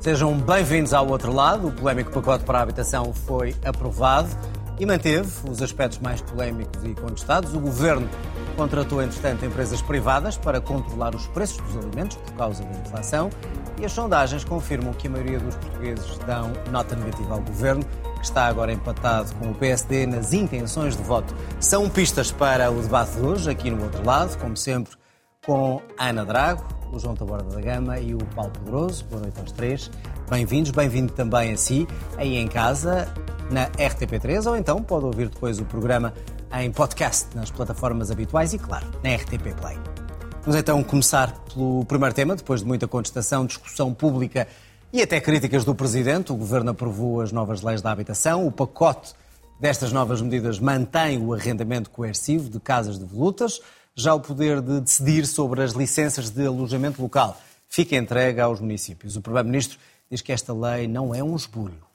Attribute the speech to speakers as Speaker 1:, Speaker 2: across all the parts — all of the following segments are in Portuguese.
Speaker 1: Sejam bem-vindos ao outro lado. O polémico pacote para a habitação foi aprovado e manteve os aspectos mais polémicos e contestados. O governo contratou, entretanto, empresas privadas para controlar os preços dos alimentos por causa da inflação e as sondagens confirmam que a maioria dos portugueses dão nota negativa ao governo, que está agora empatado com o PSD nas intenções de voto. São pistas para o debate de hoje, aqui no outro lado, como sempre, com Ana Drago, o João Taborda da Gama e o Paulo Pedroso. Boa noite aos três. Bem-vindos, bem-vindo também a si, aí em casa, na RTP3, ou então pode ouvir depois o programa em podcast nas plataformas habituais e, claro, na RTP Play. Vamos então começar pelo primeiro tema, depois de muita contestação, discussão pública e até críticas do Presidente. O Governo aprovou as novas leis da habitação. O pacote destas novas medidas mantém o arrendamento coercivo de casas de volutas já o poder de decidir sobre as licenças de alojamento local fica entregue aos municípios. O Primeiro-Ministro diz que esta lei não é um esbulho.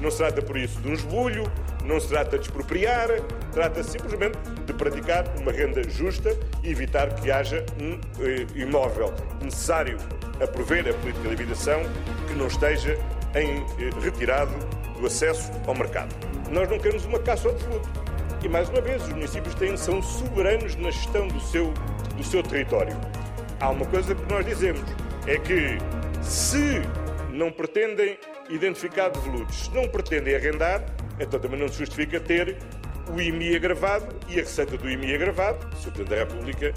Speaker 2: Não se trata, por isso, de um esbulho, não se trata de expropriar, trata simplesmente de praticar uma renda justa e evitar que haja um eh, imóvel necessário a prover a política de habitação que não esteja em, eh, retirado do acesso ao mercado. Nós não queremos uma caça ao absoluto. E mais uma vez, os municípios têm, são soberanos na gestão do seu, do seu território. Há uma coisa que nós dizemos, é que se não pretendem identificar devolutos, se não pretendem arrendar, então também não se justifica ter o IMI agravado e a receita do IMI agravado. O Presidente da República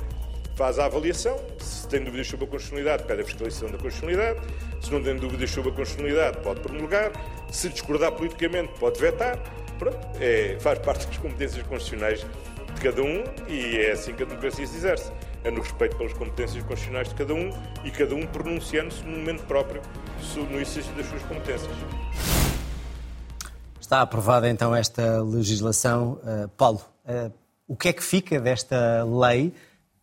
Speaker 2: faz a avaliação, se tem dúvidas sobre a constitucionalidade, pede a fiscalização da constitucionalidade, se não tem dúvidas sobre a constitucionalidade, pode promulgar, se discordar politicamente, pode vetar. Pronto, é, faz parte das competências constitucionais de cada um e é assim que a democracia se exerce. É no respeito pelas competências constitucionais de cada um e cada um pronunciando-se no momento próprio no exercício das suas competências.
Speaker 1: Está aprovada então esta legislação. Uh, Paulo, uh, o que é que fica desta lei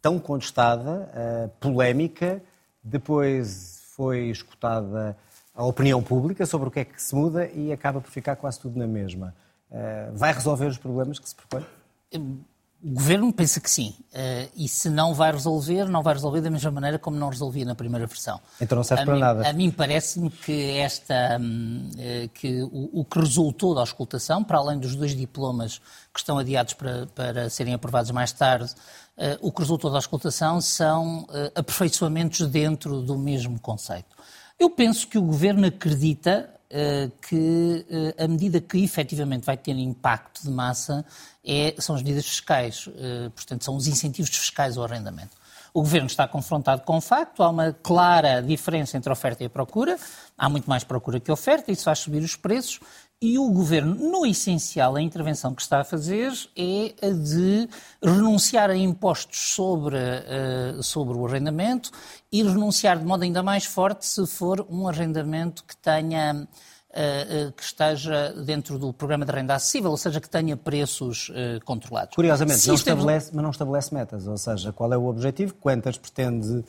Speaker 1: tão contestada, uh, polémica? Depois foi escutada a opinião pública sobre o que é que se muda e acaba por ficar quase tudo na mesma. Eh, vai resolver os problemas que se propõe?
Speaker 3: O governo pensa que sim. Uh, e se não vai resolver, não vai resolver da mesma maneira como não resolvia na primeira versão.
Speaker 1: Então não serve
Speaker 3: a
Speaker 1: para
Speaker 3: mim,
Speaker 1: nada.
Speaker 3: A mim parece-me que, esta, uh, que o, o, que resultou da auscultação, para além dos dois diplomas que estão adiados para, para serem aprovados mais tarde, o que resultou da auscultação são aperfeiçoamentos dentro do mesmo conceito. Eu penso que o governo acredita eh, que eh, a medida que efetivamente vai ter impacto de massa é, são as medidas fiscais, eh, portanto, são os incentivos fiscais ao arrendamento. O governo está confrontado com o facto, há uma clara diferença entre a oferta e a procura, há muito mais procura que oferta, isso faz subir os preços, e o governo, no essencial, a intervenção que está a fazer é a de renunciar a impostos sobre, uh, sobre o arrendamento e renunciar de modo ainda mais forte se for um arrendamento que tenha. Uh, uh, que esteja dentro do programa de renda acessível, ou seja, que tenha preços controlados.
Speaker 1: Curiosamente, não estabelece, mas não estabelece metas, ou seja, qual é o objetivo, quantas pretende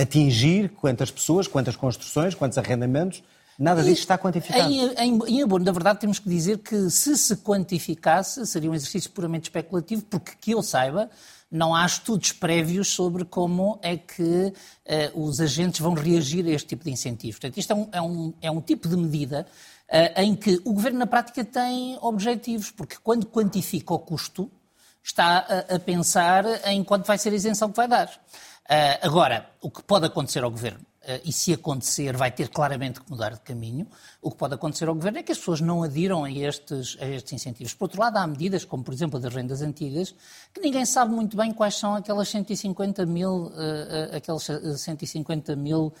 Speaker 1: atingir, quantas pessoas, quantas construções, quantos arrendamentos, Nada disso está quantificado.
Speaker 3: Em, em, em abono, na verdade, temos que dizer que se se quantificasse, seria um exercício puramente especulativo, porque que eu saiba, não há estudos prévios sobre como é que uh, os agentes vão reagir a este tipo de incentivos. Portanto, isto é um, é um, é um tipo de medida uh, em que o governo, na prática, tem objetivos, porque quando quantifica o custo, está a, a pensar em quanto vai ser a isenção que vai dar. Uh, agora, o que pode acontecer ao governo eh, e se acontecer, vai ter claramente que mudar de caminho. O que pode acontecer ao governo é que as pessoas não adiram a estes, a estes incentivos. Por outro lado, há medidas, como por exemplo a das rendas antigas, que ninguém sabe muito bem quais são aquelas 150 mil, uh, uh, aqueles 150 mil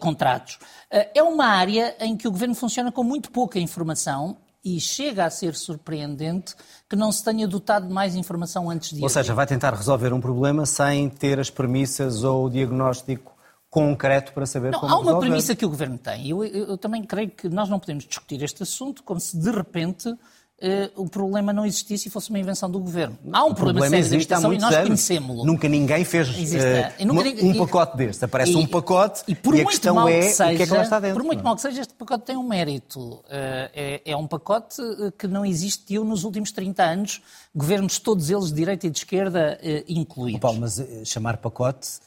Speaker 3: contratos. é uma área em que o governo funciona com muito pouca informação e chega a ser surpreendente que não se tenha dotado de mais informação antes de.
Speaker 1: Ou seja, vai tentar resolver um problema sem ter as premissas ou o diagnóstico concreto para saber
Speaker 3: não,
Speaker 1: como
Speaker 3: Há uma
Speaker 1: resolver.
Speaker 3: premissa que o Governo tem. Eu, eu, eu, também creio que nós não podemos discutir este assunto como se de repente Uh, o problema não existisse e fosse uma invenção do governo. Há um
Speaker 1: o
Speaker 3: problema,
Speaker 1: problema
Speaker 3: sério
Speaker 1: existe há
Speaker 3: e nós conhecemos-lo.
Speaker 1: Nunca ninguém fez uh, nunca, um pacote deste. Aparece e, um pacote e, por e a questão é que seja, o que é que lá está dentro.
Speaker 3: Por muito
Speaker 1: não?
Speaker 3: mal que seja, este pacote tem um mérito. Uh, é, é, um pacote que não existiu nos últimos 30 anos, governos todos eles de direita e de esquerda incluídos.
Speaker 1: Oh, Paulo, mas chamar pacote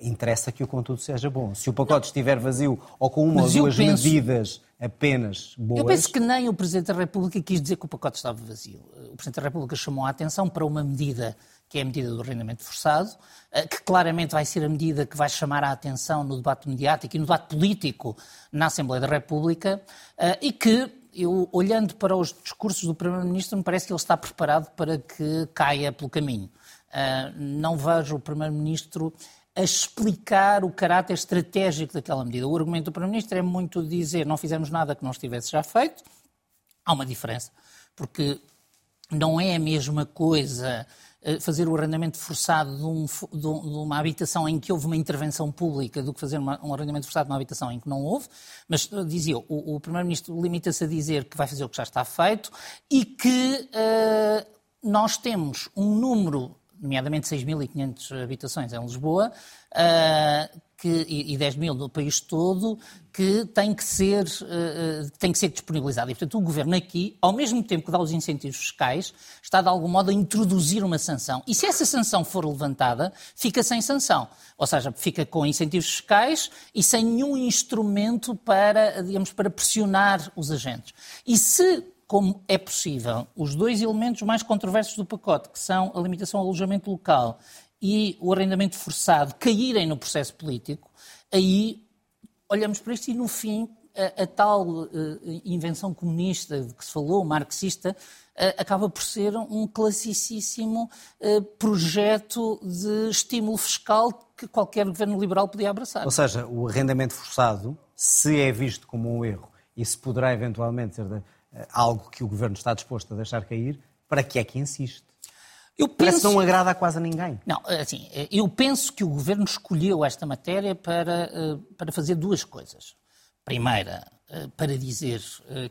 Speaker 1: interessa que o conteúdo seja bom. Se o pacote estiver vazio ou com uma Mas ou duas penso... medidas apenas boas.
Speaker 3: Eu penso que nem o Presidente da República quis dizer que o pacote estava vazio. O Presidente da República chamou a atenção para uma medida que é a medida do arrendamento forçado, eh, que claramente vai ser a medida que vai chamar a atenção no debate mediático e no debate político na Assembleia da República, eh, e que, eu, olhando para os discursos do Primeiro-Ministro, me parece que ele está preparado para que caia pelo caminho. Eh, não vejo o Primeiro-Ministro a explicar o caráter estratégico daquela medida. O argumento do Primeiro-Ministro é muito dizer não fizemos nada que não estivesse já feito. Há uma diferença, porque não é a mesma coisa eh, fazer o arrendamento forçado de, um, de, uma habitação em que houve uma intervenção pública do que fazer uma, um arrendamento forçado de uma habitação em que não houve. Mas, eh, dizia, o, o Primeiro-Ministro limita-se a dizer que vai fazer o que já está feito e que uh, nós temos um número nomeadamente 6.500 habitações em Lisboa, uh, que, e 10 mil no país todo, que tem que ser, uh, tem que ser disponibilizado. E, portanto, o Governo aqui, ao mesmo tempo que dá os incentivos fiscais, está, de algum modo, a introduzir uma sanção. E se essa sanção for levantada, fica sem sanção. Ou seja, fica com incentivos fiscais e sem nenhum instrumento para, digamos, para pressionar os agentes. E se como é possível os dois elementos mais controversos do pacote, que são a limitação ao alojamento local e o arrendamento forçado, caírem no processo político, aí olhamos para isto e, no fim, a, a tal uh, invenção comunista de que se falou, marxista, uh, acaba por ser um classicíssimo uh, projeto de estímulo fiscal que qualquer governo liberal podia abraçar.
Speaker 1: Ou seja, o arrendamento forçado, se é visto como um erro e se poderá eventualmente ser eh, algo que o governo está disposto a deixar cair, para que é que insiste? Eu penso... Parece que não agrada a quase a ninguém.
Speaker 3: Não, assim, eu penso que o governo escolheu esta matéria para, eh, para fazer duas coisas. Primeira, eh, para dizer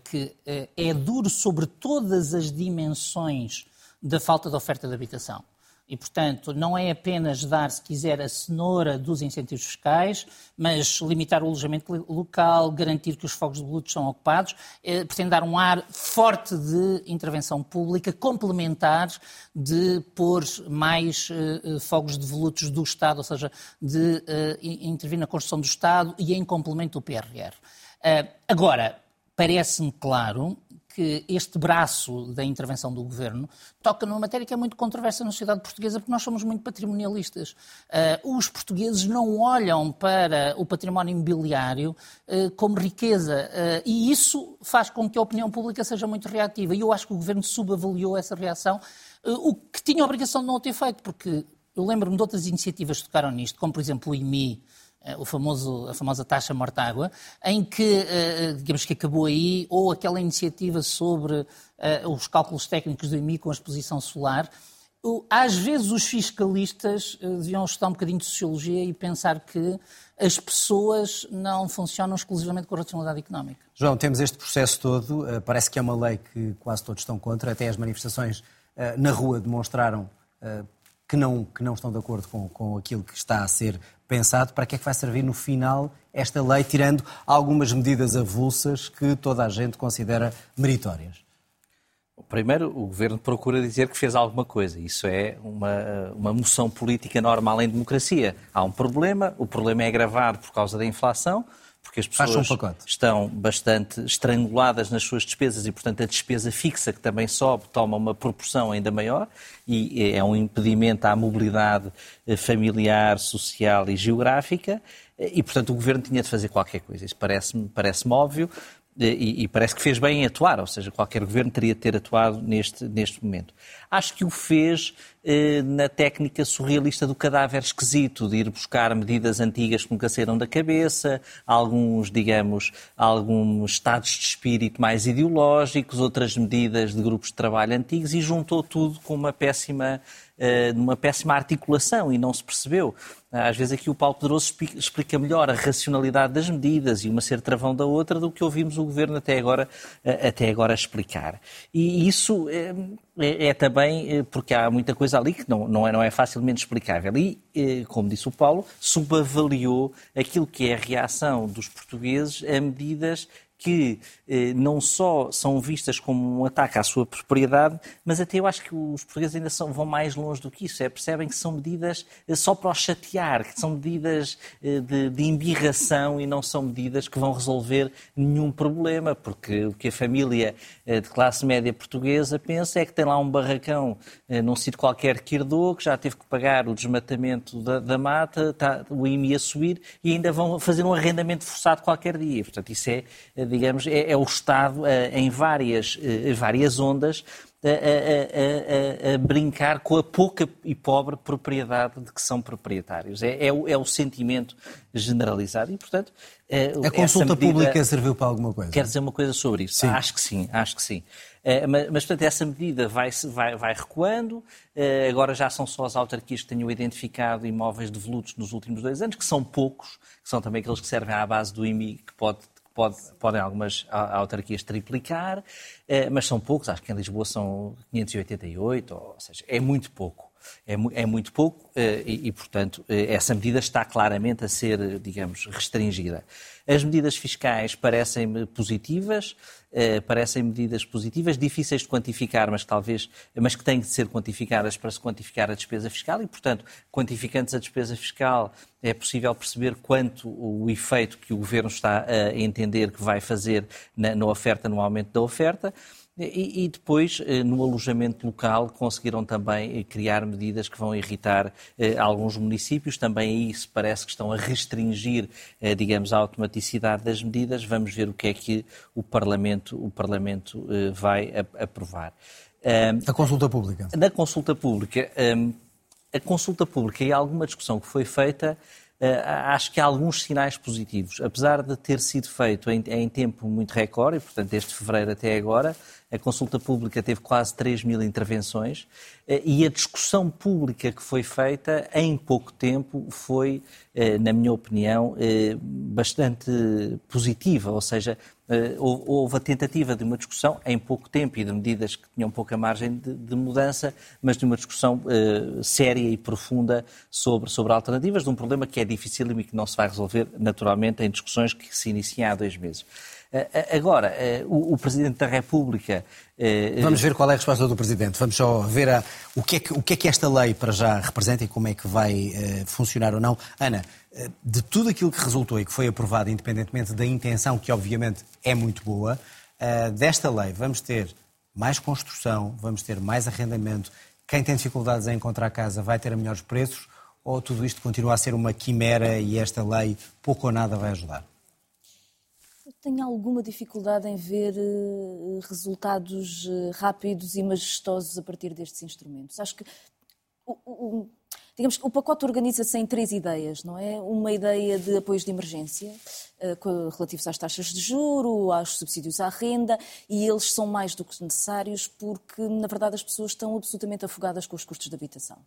Speaker 3: que é duro sobre todas as dimensões da falta de oferta de habitação. E, portanto, não é apenas dar, se quiser, a cenoura dos incentivos fiscais, mas limitar o alojamento local, garantir que os fogos de luto são ocupados, eh, pretende dar um ar forte de intervenção pública, complementar de pôr mais eh, fogos de volutos do Estado, ou seja, de eh, intervir na construção do Estado e em complemento do PRR. Uh, agora, parece-me claro que este braço da intervenção do governo toca numa matéria que é muito controversa na sociedade portuguesa, porque nós somos muito patrimonialistas. Uh, os portugueses não olham para o património imobiliário uh, como riqueza uh, e isso faz com que a opinião pública seja muito reativa. E eu acho que o governo subavaliou essa reação, o que tinha a obrigação de não ter feito, porque eu lembro-me de outras iniciativas que tocaram nisto, como por exemplo o IMI o famoso, a famosa taxa morta-água, em que, eh, eh, digamos que acabou aí, ou aquela iniciativa sobre os cálculos técnicos do IMI com a exposição solar. Às vezes os fiscalistas deviam estudar um bocadinho de sociologia e pensar que as pessoas não funcionam exclusivamente com a racionalidade económica.
Speaker 1: João, temos este processo todo, parece que é uma lei que quase todos estão contra, até as manifestações na rua demonstraram que não, que não estão de acordo com, com aquilo que está a ser pensado, para que é que vai servir no final esta lei, tirando algumas medidas avulsas que toda a gente considera meritórias?
Speaker 4: Primeiro, o governo procura dizer que fez alguma coisa. Isso é uma, uma moção política normal em democracia. Há um problema, o problema é agravado por causa da inflação porque as pessoas um estão bastante estranguladas nas suas despesas e, portanto, a despesa fixa, que também sobe, toma uma proporção ainda maior e é um impedimento à mobilidade eh, familiar, social e geográfica. E, portanto, o governo tinha de fazer qualquer coisa. Isso parece-me parece óbvio. E, e, parece que fez bem em atuar, ou seja, qualquer governo teria de ter atuado neste, neste momento. Acho que o fez eh, na técnica surrealista do cadáver esquisito, de ir buscar medidas antigas que nunca saíram da cabeça, alguns, digamos, alguns estados de espírito mais ideológicos, outras medidas de grupos de trabalho antigos e juntou tudo com uma péssima, eh, uma péssima articulação e não se percebeu. Às vezes aqui o Paulo Pedroso explica melhor a racionalidade das medidas e uma ser travão da outra do que ouvimos o Governo até agora, eh, até agora explicar. E isso é, é, também porque há muita coisa ali que não, não, é, não é facilmente explicável. E, como disse o Paulo, subavaliou aquilo que é a reação dos portugueses a medidas que eh, não só são vistas como um ataque à sua propriedade, mas até eu acho que os portugueses ainda são, vão mais longe do que isso. É, percebem que são medidas eh, só para os chatear, que são medidas eh, de, de embirração e não são medidas que vão resolver nenhum problema, porque o que a família eh, de classe média portuguesa pensa é que tem lá um barracão eh, num sítio qualquer que herdou, que já teve que pagar o desmatamento da, da mata, tá, o IMI a subir e ainda vão fazer um arrendamento forçado qualquer dia. Portanto, isso é eh, digamos, é, é o Estado em várias, várias ondas a, a, a, a, brincar com a pouca e pobre propriedade de que são proprietários. É, é, o, é o, sentimento generalizado e, portanto...
Speaker 1: A consulta medida... pública serviu para alguma coisa?
Speaker 4: Quer dizer uma coisa sobre isso?
Speaker 1: Sim.
Speaker 4: Acho que sim, acho que sim. Mas, mas, portanto, essa medida vai, vai, vai recuando. Agora já são só as autarquias que tenham identificado imóveis devolutos nos últimos dois anos, que são poucos, que são também aqueles que servem à base do IMI, que pode Pode, podem algumas autarquias triplicar, eh, mas são poucos, acho que em Lisboa são 588, ou seja, é muito pouco. É, é muito pouco eh, e, e, portanto, eh, essa medida está claramente a ser, digamos, restringida. As medidas fiscais parecem-me positivas, eh, parecem medidas positivas, difíceis de quantificar, mas talvez, mas que têm de ser quantificadas para se quantificar a despesa fiscal e, portanto, quantificando a despesa fiscal, é possível perceber quanto o efeito que o Governo está a entender que vai fazer na, na oferta, no aumento da oferta. E, e, depois, eh, no alojamento local, conseguiram também eh, criar medidas que vão irritar eh, alguns municípios. Também aí se parece que estão a restringir, digamos, a automaticidade das medidas. Vamos ver o que é que o Parlamento, o Parlamento vai aprovar.
Speaker 1: A consulta pública.
Speaker 4: Na consulta pública, a consulta pública e alguma discussão que foi feita acho que há alguns sinais positivos. Apesar de ter sido feito em, em tempo muito recorde, portanto desde fevereiro até agora, a consulta pública teve quase 3 mil intervenções eh, e a discussão pública que foi feita em pouco tempo foi, eh, na minha opinião, eh, bastante positiva. Ou seja, houve a tentativa de uma discussão em pouco tempo e de medidas que tinham pouca margem de, de mudança, mas de uma discussão séria e profunda sobre, sobre alternativas de um problema que é difícil e que não se vai resolver naturalmente em discussões que se iniciam há dois meses. Eh, eh, agora, eh, o, Presidente da República.
Speaker 1: Vamos ver qual é a resposta do Presidente. Vamos só ver a, o, que é que, o que é que esta lei para já representa e como é que vai funcionar ou não. Ana, de tudo aquilo que resultou e que foi aprovado, independentemente da intenção, que obviamente é muito boa, desta lei vamos ter mais construção, vamos ter mais arrendamento. Quem tem dificuldades em encontrar casa vai ter melhores preços ou tudo isto continua a ser uma quimera e esta lei pouco ou nada vai ajudar?
Speaker 5: Tenho alguma dificuldade em ver uh, resultados uh, rápidos e majestosos a partir destes instrumentos. Acho que o, o, digamos que o pacote organiza-se em três ideias, não é? Uma ideia de apoios de emergência, relativos às taxas de juro, aos subsídios à renda, e eles são mais do que necessários porque, na verdade, as pessoas estão absolutamente afogadas com os custos de habitação.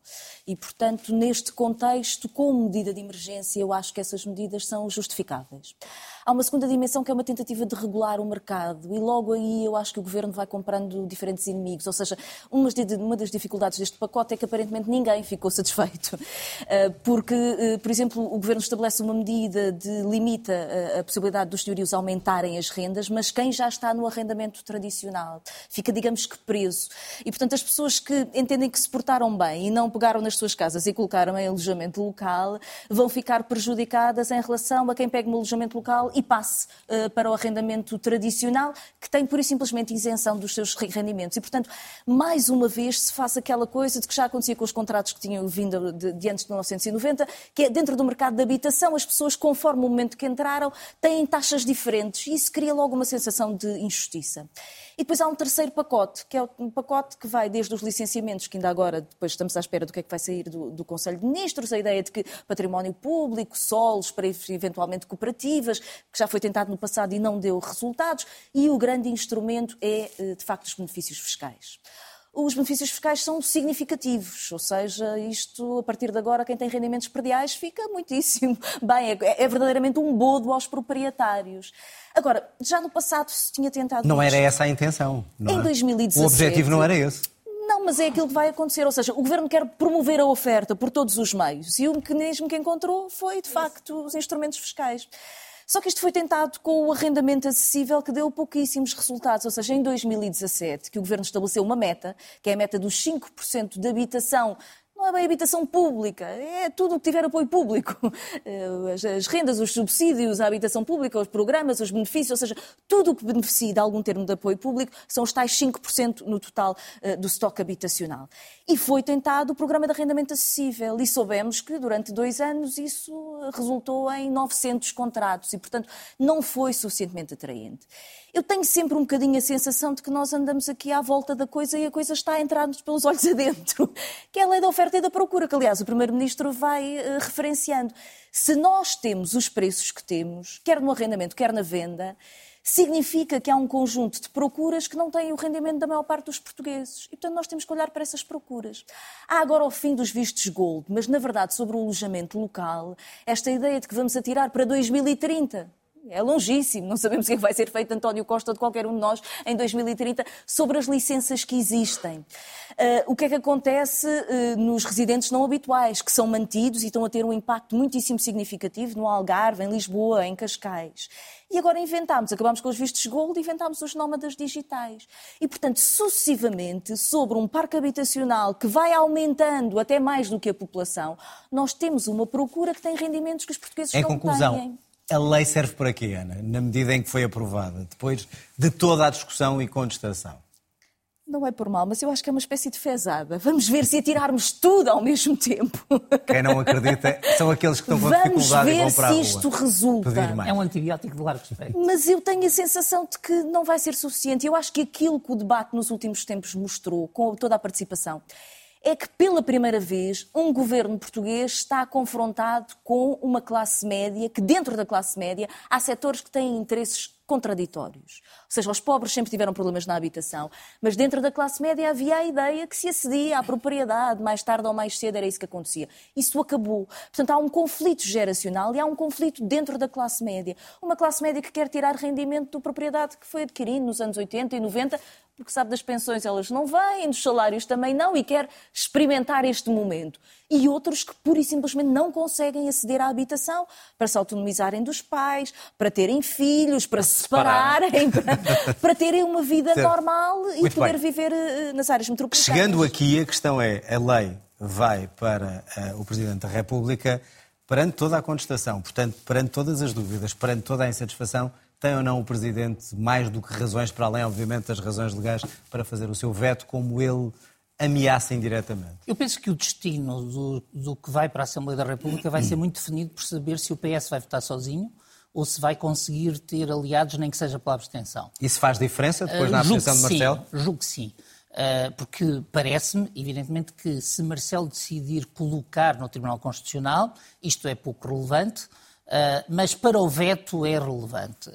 Speaker 5: E, portanto, neste contexto, como medida de emergência, eu acho que essas medidas são justificáveis. Há uma segunda dimensão que é uma tentativa de regular o mercado e logo aí eu acho que o governo vai comprando diferentes inimigos. Ou seja, uma das dificuldades deste pacote é que aparentemente ninguém ficou satisfeito. Eh, porque, eh, por exemplo, o governo estabelece uma medida de limita a possibilidade dos senhorios aumentarem as rendas, mas quem já está no arrendamento tradicional fica, digamos que, preso. E, portanto, as pessoas que entendem que se portaram bem e não pegaram nas suas casas e colocaram em alojamento local vão ficar prejudicadas em relação a quem pega no alojamento local e passe uh, para o arrendamento tradicional, que tem pura e simplesmente isenção dos seus rendimentos. E, portanto, mais uma vez se faz aquela coisa de que já acontecia com os contratos que tinham vindo de, de antes de 1990, que é dentro do mercado de habitação, as pessoas, conforme o momento que entraram, têm taxas diferentes e isso cria logo uma sensação de injustiça. E depois há um terceiro pacote, que é um pacote que vai desde os licenciamentos, que ainda agora depois estamos à espera do que é que vai sair do, do Conselho de Ministros, a ideia de que património público, solos para eventualmente cooperativas, que já foi tentado no passado e não deu resultados, e o grande instrumento é, eh, de facto, os benefícios fiscais os benefícios fiscais são significativos, ou seja, isto a partir de agora quem tem rendimentos prediais fica muitíssimo bem, é, é verdadeiramente um bodo aos proprietários. Agora, já no passado se tinha tentado.
Speaker 1: Não era essa a intenção.
Speaker 5: Não em 2017.
Speaker 1: É? O objetivo não era esse.
Speaker 5: Não, mas é aquilo que vai acontecer. Ou seja, o governo quer promover a oferta por todos os meios e o mecanismo que encontrou foi, de facto, os instrumentos fiscais. Só que isto foi tentado com o arrendamento acessível que deu pouquíssimos resultados. Ou seja, em 2017, que o Governo estabeleceu uma meta, que é a meta dos 5% de habitação não é bem habitação pública, é tudo o que tiver apoio público. Eh, as, rendas, os subsídios, a habitação pública, os programas, os benefícios, ou seja, tudo o que beneficia de algum termo de apoio público são os tais 5% no total eh, do estoque habitacional. E foi tentado o programa de arrendamento acessível e soubemos que durante dois anos isso resultou em 900 contratos e, portanto, não foi suficientemente atraente eu tenho sempre um bocadinho a sensação de que nós andamos aqui à volta da coisa e a coisa está a entrar-nos pelos olhos adentro, que é a lei da oferta e da procura, que aliás o Primeiro-Ministro vai uh, referenciando. Se nós temos os preços que temos, quer no arrendamento, quer na venda, significa que há um conjunto de procuras que não têm o rendimento da maior parte dos portugueses. E, portanto, nós temos que olhar para essas procuras. Há agora o fim dos vistos gold, mas, na verdade, sobre o alojamento local, esta ideia de que vamos atirar para 2030 é longíssimo, não sabemos o que vai ser feito António Costa ou de qualquer um de nós em 2030 sobre as licenças que existem. Uh, o que é que acontece uh, nos residentes não habituais, que são mantidos e estão a ter um impacto muitíssimo significativo no Algarve, em Lisboa, em Cascais. E agora inventámos, acabámos com os vistos gold e inventámos os nómadas digitais. E, portanto, sucessivamente, sobre um parque habitacional que vai aumentando até mais do que a população, nós temos uma procura que tem rendimentos que os portugueses
Speaker 1: em
Speaker 5: não
Speaker 1: conclusão,
Speaker 5: têm.
Speaker 1: A lei serve para quê, Ana? Na medida em que foi aprovada, depois de toda a discussão e contestação.
Speaker 5: Não é por mal, mas eu acho que é uma espécie de fezada. Vamos ver se atirarmos tudo ao mesmo tempo.
Speaker 1: Quem não acredita são aqueles que estão com dificuldade e vão para a
Speaker 5: Vamos ver se isto resulta.
Speaker 3: É um antibiótico de largo espectro.
Speaker 5: Mas eu tenho a sensação de que não vai ser suficiente. Eu acho que aquilo que o debate nos últimos tempos mostrou, com toda a participação, é que pela primeira vez um governo português está confrontado com uma classe média, que dentro da classe média há setores que têm interesses contraditórios. Ou seja, os pobres sempre tiveram problemas na habitação, mas dentro da classe média havia a ideia que se acedia à propriedade, mais tarde ou mais cedo era isso que acontecia. Isso acabou. Portanto, há um conflito geracional e há um conflito dentro da classe média. Uma classe média que quer tirar rendimento da propriedade que foi adquirida nos anos 80 e 90, porque sabe das pensões elas não vêm, dos salários também não, e quer experimentar este momento. E outros que pura e simplesmente não conseguem aceder à habitação para se autonomizarem dos pais, para terem filhos, para se separarem, para, para, terem uma vida normal e Muito poder bem. viver uh, nas áreas metropolitanas.
Speaker 1: Chegando aqui, a questão é: a lei vai para uh, o Presidente da República perante toda a contestação, portanto, perante todas as dúvidas, perante toda a insatisfação, tem ou não o Presidente mais do que razões, para além, obviamente, das razões legais, para fazer o seu veto, como ele ameaça indiretamente?
Speaker 3: Eu penso que o destino do, do que vai para a Assembleia da República vai ser muito definido por saber se o PS vai votar sozinho ou se vai conseguir ter aliados, nem que seja pela abstenção.
Speaker 1: Isso faz diferença depois uh, na abstenção de Marcelo?
Speaker 3: Sim, julgo que sim. Uh, porque parece-me, evidentemente, que se Marcelo decidir colocar no Tribunal Constitucional, isto é pouco relevante, mas para o veto é relevante.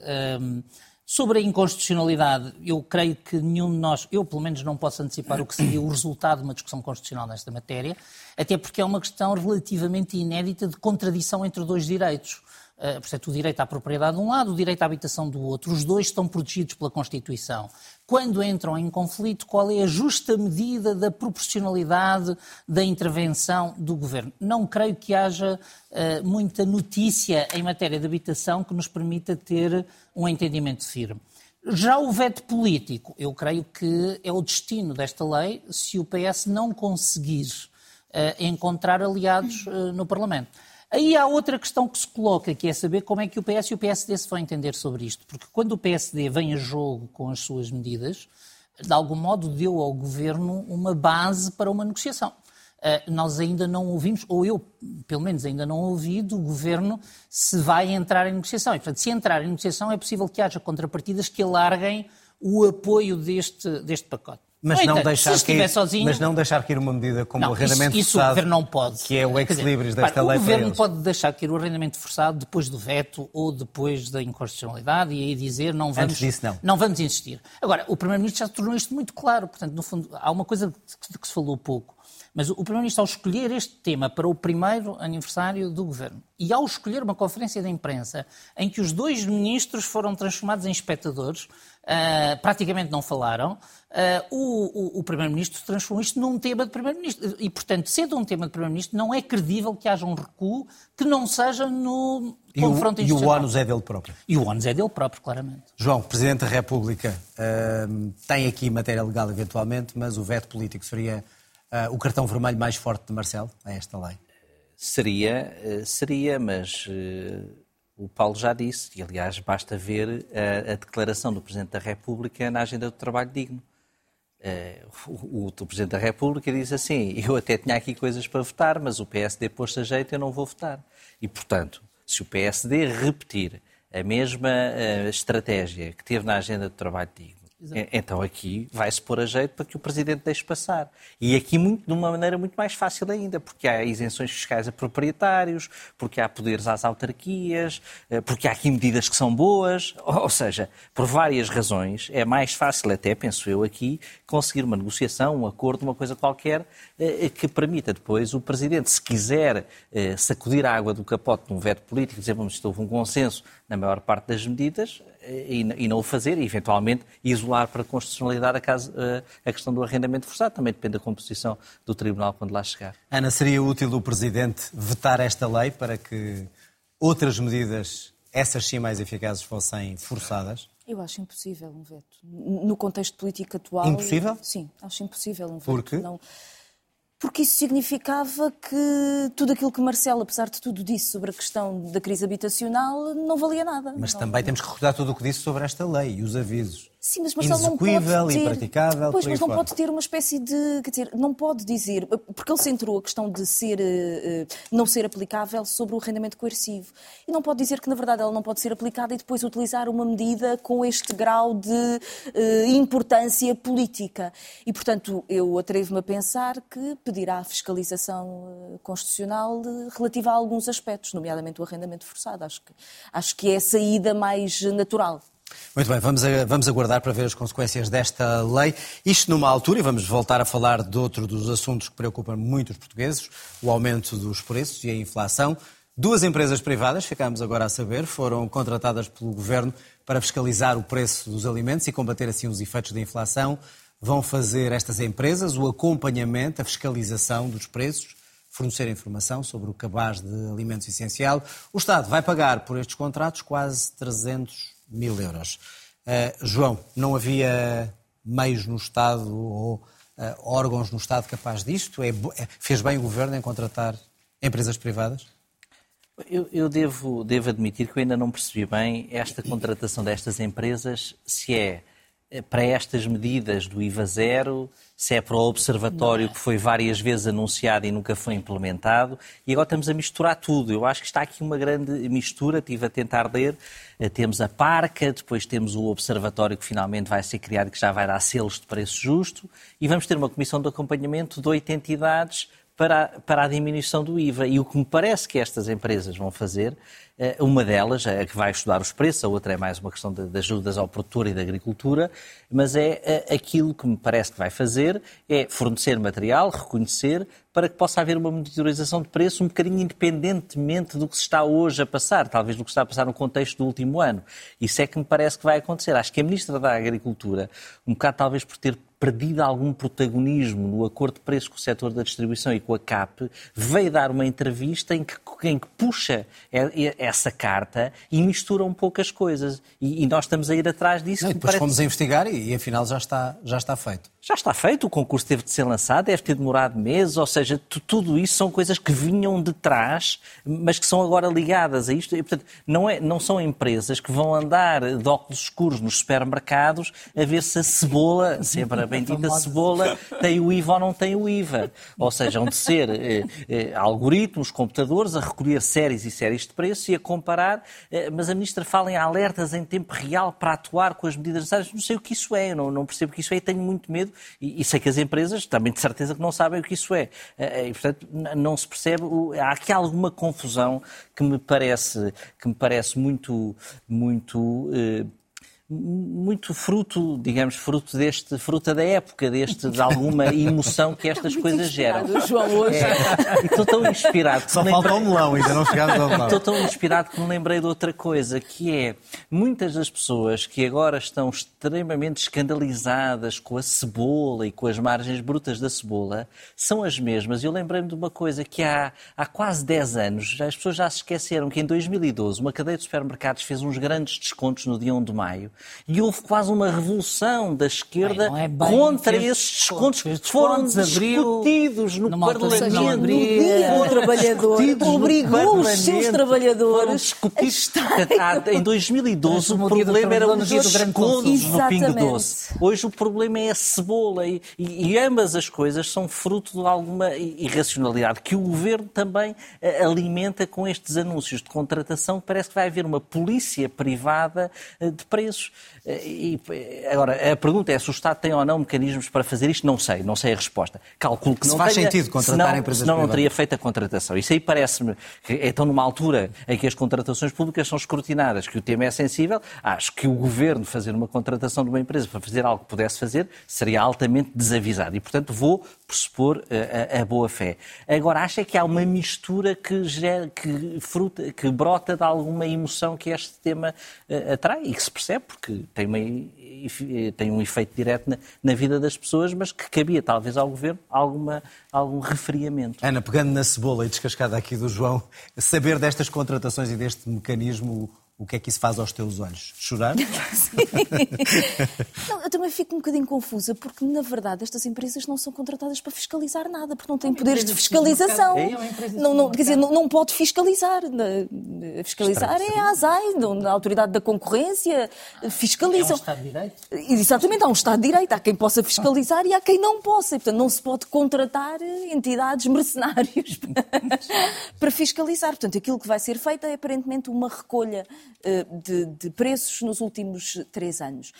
Speaker 3: Sobre a inconstitucionalidade, eu creio que nenhum de nós, eu pelo menos não posso antecipar o que seria o resultado de uma discussão constitucional nesta matéria, até porque é uma questão relativamente inédita de contradição entre dois direitos. Uh, portanto, o direito à propriedade de um lado, o direito à habitação do outro. Os dois estão protegidos pela Constituição. Quando entram em conflito, qual é a justa medida da proporcionalidade da intervenção do governo? Não creio que haja uh, muita notícia em matéria de habitação que nos permita ter um entendimento firme. Já o veto político, eu creio que é o destino desta lei se o PS não conseguir uh, encontrar aliados no Parlamento. Aí há outra questão que se coloca, que é saber como é que o PS e o PSD se vão entender sobre isto. Porque quando o PSD vem a jogo com as suas medidas, de algum modo deu ao governo uma base para uma negociação. Uh, nós ainda não ouvimos, ou eu, pelo menos, ainda não ouvi do governo se vai entrar em negociação. E, portanto, se entrar em negociação, é possível que haja contrapartidas que alarguem o apoio deste, deste pacote.
Speaker 1: Mas não, deixar cair, sozinho, mas não deixar cair uma medida como não, o arrendamento
Speaker 3: isso,
Speaker 1: isso forçado,
Speaker 3: o governo não pode.
Speaker 1: que é o ex-libris desta
Speaker 3: lei
Speaker 1: O
Speaker 3: governo pode deixar cair o arrendamento forçado depois do veto ou depois da inconstitucionalidade e aí dizer não vamos,
Speaker 1: Antes disso, não.
Speaker 3: não vamos insistir. Agora, o Primeiro-Ministro já tornou isto muito claro, portanto, no fundo, há uma coisa que se falou pouco Mas o Primeiro-Ministro, ao escolher este tema para o primeiro aniversário do governo e ao escolher uma conferência de imprensa em que os dois ministros foram transformados em espectadores, uh, praticamente não falaram, uh, o, o, o Primeiro-Ministro transformou isto num tema de Primeiro-Ministro. E, portanto, sendo um tema de Primeiro-Ministro, não é credível que haja um recuo que não seja no
Speaker 1: e confronto o, E o ONU é dele próprio.
Speaker 3: E o ONU é dele próprio, claramente.
Speaker 1: João, Presidente da República, uh, tem aqui matéria legal eventualmente, mas o veto político seria uh, o cartão vermelho mais forte de Marcelo a esta lei?
Speaker 4: Seria, uh, seria, mas uh, o Paulo já disse, e aliás basta ver a, a, declaração do Presidente da República na agenda do trabalho digno. O, o, o, Presidente da República diz assim: Eu até tinha aqui coisas para votar, mas o PSD pôs-se a jeito, eu não vou votar. E, portanto, se o PSD repetir a mesma estratégia que teve na agenda do trabalho digno, Exato. Então aqui vai-se pôr a jeito para que o Presidente deixe passar. E aqui muito, de uma maneira muito mais fácil ainda, porque há isenções fiscais a proprietários, porque há poderes às autarquias, eh, porque há aqui medidas que são boas. Ou seja, por várias razões, é mais fácil até, penso eu aqui, conseguir uma negociação, um acordo, uma coisa qualquer, eh, que permita depois o Presidente, se quiser eh, sacudir a água do capote num veto político, dizer, vamos, houve um consenso na maior parte das medidas, e, e, não o fazer, e eventualmente isolar para a constitucionalidade a, caso, a, questão do arrendamento forçado. Também depende da composição do Tribunal quando lá chegar.
Speaker 1: Ana, seria útil o Presidente vetar esta lei para que outras medidas, essas sim mais eficazes, fossem forçadas?
Speaker 5: Eu acho impossível um veto. No contexto político atual.
Speaker 1: Impossível?
Speaker 5: Sim, acho impossível um veto.
Speaker 1: Por quê?
Speaker 5: Não porque isso significava que tudo aquilo que Marcelo, apesar de tudo disse sobre a questão da crise habitacional, não valia nada.
Speaker 1: Mas
Speaker 5: não,
Speaker 1: também temos que recordar tudo o que disse sobre esta lei e os avisos.
Speaker 5: Sim, mas Marcelo não pode ter...
Speaker 1: impraticável,
Speaker 5: Pois, mas não fora. pode ter uma espécie de... Quer dizer, não pode dizer... Porque ele centrou a questão de ser, uh, não ser aplicável sobre o arrendamento coercivo. E não pode dizer que, na verdade, ela não pode ser aplicada e depois utilizar uma medida com este grau de uh, importância política. E, portanto, eu atrevo-me a pensar que pedirá a fiscalização constitucional relativa a alguns aspectos, nomeadamente o arrendamento forçado. Acho que, acho que é a saída mais natural.
Speaker 1: Muito bem, vamos, vamos aguardar para ver as consequências desta lei. Isto numa altura, e vamos voltar a falar de outro dos assuntos que preocupam muito os portugueses, o aumento dos preços e a inflação. Duas empresas privadas, ficamos agora a saber, foram contratadas pelo Governo para fiscalizar o preço dos alimentos e combater assim os efeitos da inflação. Vão fazer estas empresas o acompanhamento, a fiscalização dos preços, fornecer informação sobre o cabaz de alimentos essencial. O Estado vai pagar por estes contratos quase 300 mil euros. Uh, João, não havia meios no Estado ou uh, órgãos no Estado capaz disto? É, é, fez bem o Governo em contratar empresas privadas?
Speaker 4: Eu, eu devo, devo admitir que eu ainda não percebi bem esta contratação destas empresas, se é para estas medidas do IVA zero, se é para o observatório que foi várias vezes anunciado e nunca foi implementado, e agora estamos a misturar tudo. Eu acho que está aqui uma grande mistura, estive a tentar ler. Eh, temos a parca, depois temos o observatório que finalmente vai ser criado, que já vai dar selos de preço justo, e vamos ter uma comissão de acompanhamento de oito entidades para, para a diminuição do IVA. E o que me parece que estas empresas vão fazer, eh, uma delas, a que vai estudar os preços, a outra é mais uma questão de, de ajudas ao produtor e da agricultura, mas é eh, aquilo que me parece que vai fazer é fornecer material, reconhecer, para que possa haver uma monitorização de preço um bocadinho independentemente do que se está hoje a passar, talvez do que está a passar no contexto do último ano. Isso é que me parece que vai acontecer. Acho que a Ministra da Agricultura, um bocado talvez por ter perdido algum protagonismo no acordo de preços com o setor da distribuição e com a CAP, veio dar uma entrevista em que, em que puxa essa carta e mistura um pouco as coisas. E, e nós estamos a ir atrás disso.
Speaker 1: Não, depois parece... fomos a investigar e, e, afinal já está, já está feito.
Speaker 4: Já está feito, o concurso teve de ser lançado, deve ter demorado meses, ou seja, tudo isso são coisas que vinham de trás, mas que são agora ligadas a isto. E, portanto, não, é, não são empresas que vão andar de óculos escuros nos supermercados a ver se a cebola, sempre a bendita cebola, tem o IVA ou não tem o IVA. Ou seja, vão de ser eh, eh, algoritmos, computadores, a recolher séries e séries de preço e a comparar, eh, mas a Ministra fala em alertas em tempo real para atuar com as medidas necessárias. Não sei o que isso é, não, não percebo o que isso é e tenho muito medo e, e, sei que as empresas também de certeza que não sabem o que isso é. Eh, eh, e, portanto, não se percebe. Há aqui alguma confusão que me parece, que me parece muito, muito eh, muito fruto, digamos, fruto deste, fruta da época, deste, de alguma emoção que estas coisas geram.
Speaker 5: João, hoje.
Speaker 4: É, e estou tão inspirado.
Speaker 1: Só falta o melão, ainda não chegámos ao melão.
Speaker 4: Estou tão inspirado que me lembrei de outra coisa, que é muitas das pessoas que agora estão extremamente escandalizadas com a cebola e com as margens brutas da cebola são as mesmas. Eu lembrei-me de uma coisa que há, há quase 10 anos, as pessoas já se esqueceram que em 2012 uma cadeia de supermercados fez uns grandes descontos no dia 1 de maio e houve quase uma revolução da esquerda
Speaker 3: bem, é bem,
Speaker 4: contra esses descontos que foram discutidos no Parlamento.
Speaker 5: O trabalhador obrigou os seus trabalhadores a estar...
Speaker 4: Em 2012 o problema era os descontos no Pingo Doce. Hoje o problema é a cebola e, e, e, ambas as coisas são fruto de alguma irracionalidade que o Governo também eh, alimenta com estes anúncios de contratação. Parece que vai haver uma polícia privada eh, de preços. E, agora, a pergunta é se o Estado tem ou não mecanismos para fazer isto. Não sei, não sei a resposta. Calculo que
Speaker 1: se
Speaker 4: não
Speaker 1: faz
Speaker 4: tenha,
Speaker 1: sentido contratar
Speaker 4: senão,
Speaker 1: empresas
Speaker 4: senão
Speaker 1: privadas.
Speaker 4: não teria feito a contratação. Isso aí parece-me que é tão numa altura em que as contratações públicas são escrutinadas, que o tema é sensível. Acho que o Governo fazer uma contratação de uma empresa para fazer algo que pudesse fazer seria altamente desavisado. E, portanto, vou pressupor a, a, a boa fé. Agora, acha que há uma mistura que, gera, que, fruta, que brota de alguma emoção que este tema uh, atrai e que se percebe, porque tem, uma, tem um efeito direto na, na, vida das pessoas, mas que cabia talvez ao Governo alguma, algum refriamento.
Speaker 1: Ana, pegando na cebola e descascada aqui do João, saber destas contratações e deste mecanismo o que é que isso faz aos teus olhos? Chorar?
Speaker 5: não, eu também fico um bocadinho confusa, porque, na verdade, estas empresas não são contratadas para fiscalizar nada, porque não têm poderes de fiscalização. É não, não, quer dizer, não, não pode fiscalizar. Fiscalizar é a ASAI, a Autoridade da Concorrência, fiscalizam. É um
Speaker 3: Estado de Direito?
Speaker 5: Exatamente, há um Estado de Direito. Há quem possa fiscalizar e há quem não possa. E, portanto, não se pode contratar entidades mercenários para fiscalizar. Portanto, aquilo que vai ser feito é, aparentemente, uma recolha de, de preços nos últimos três anos.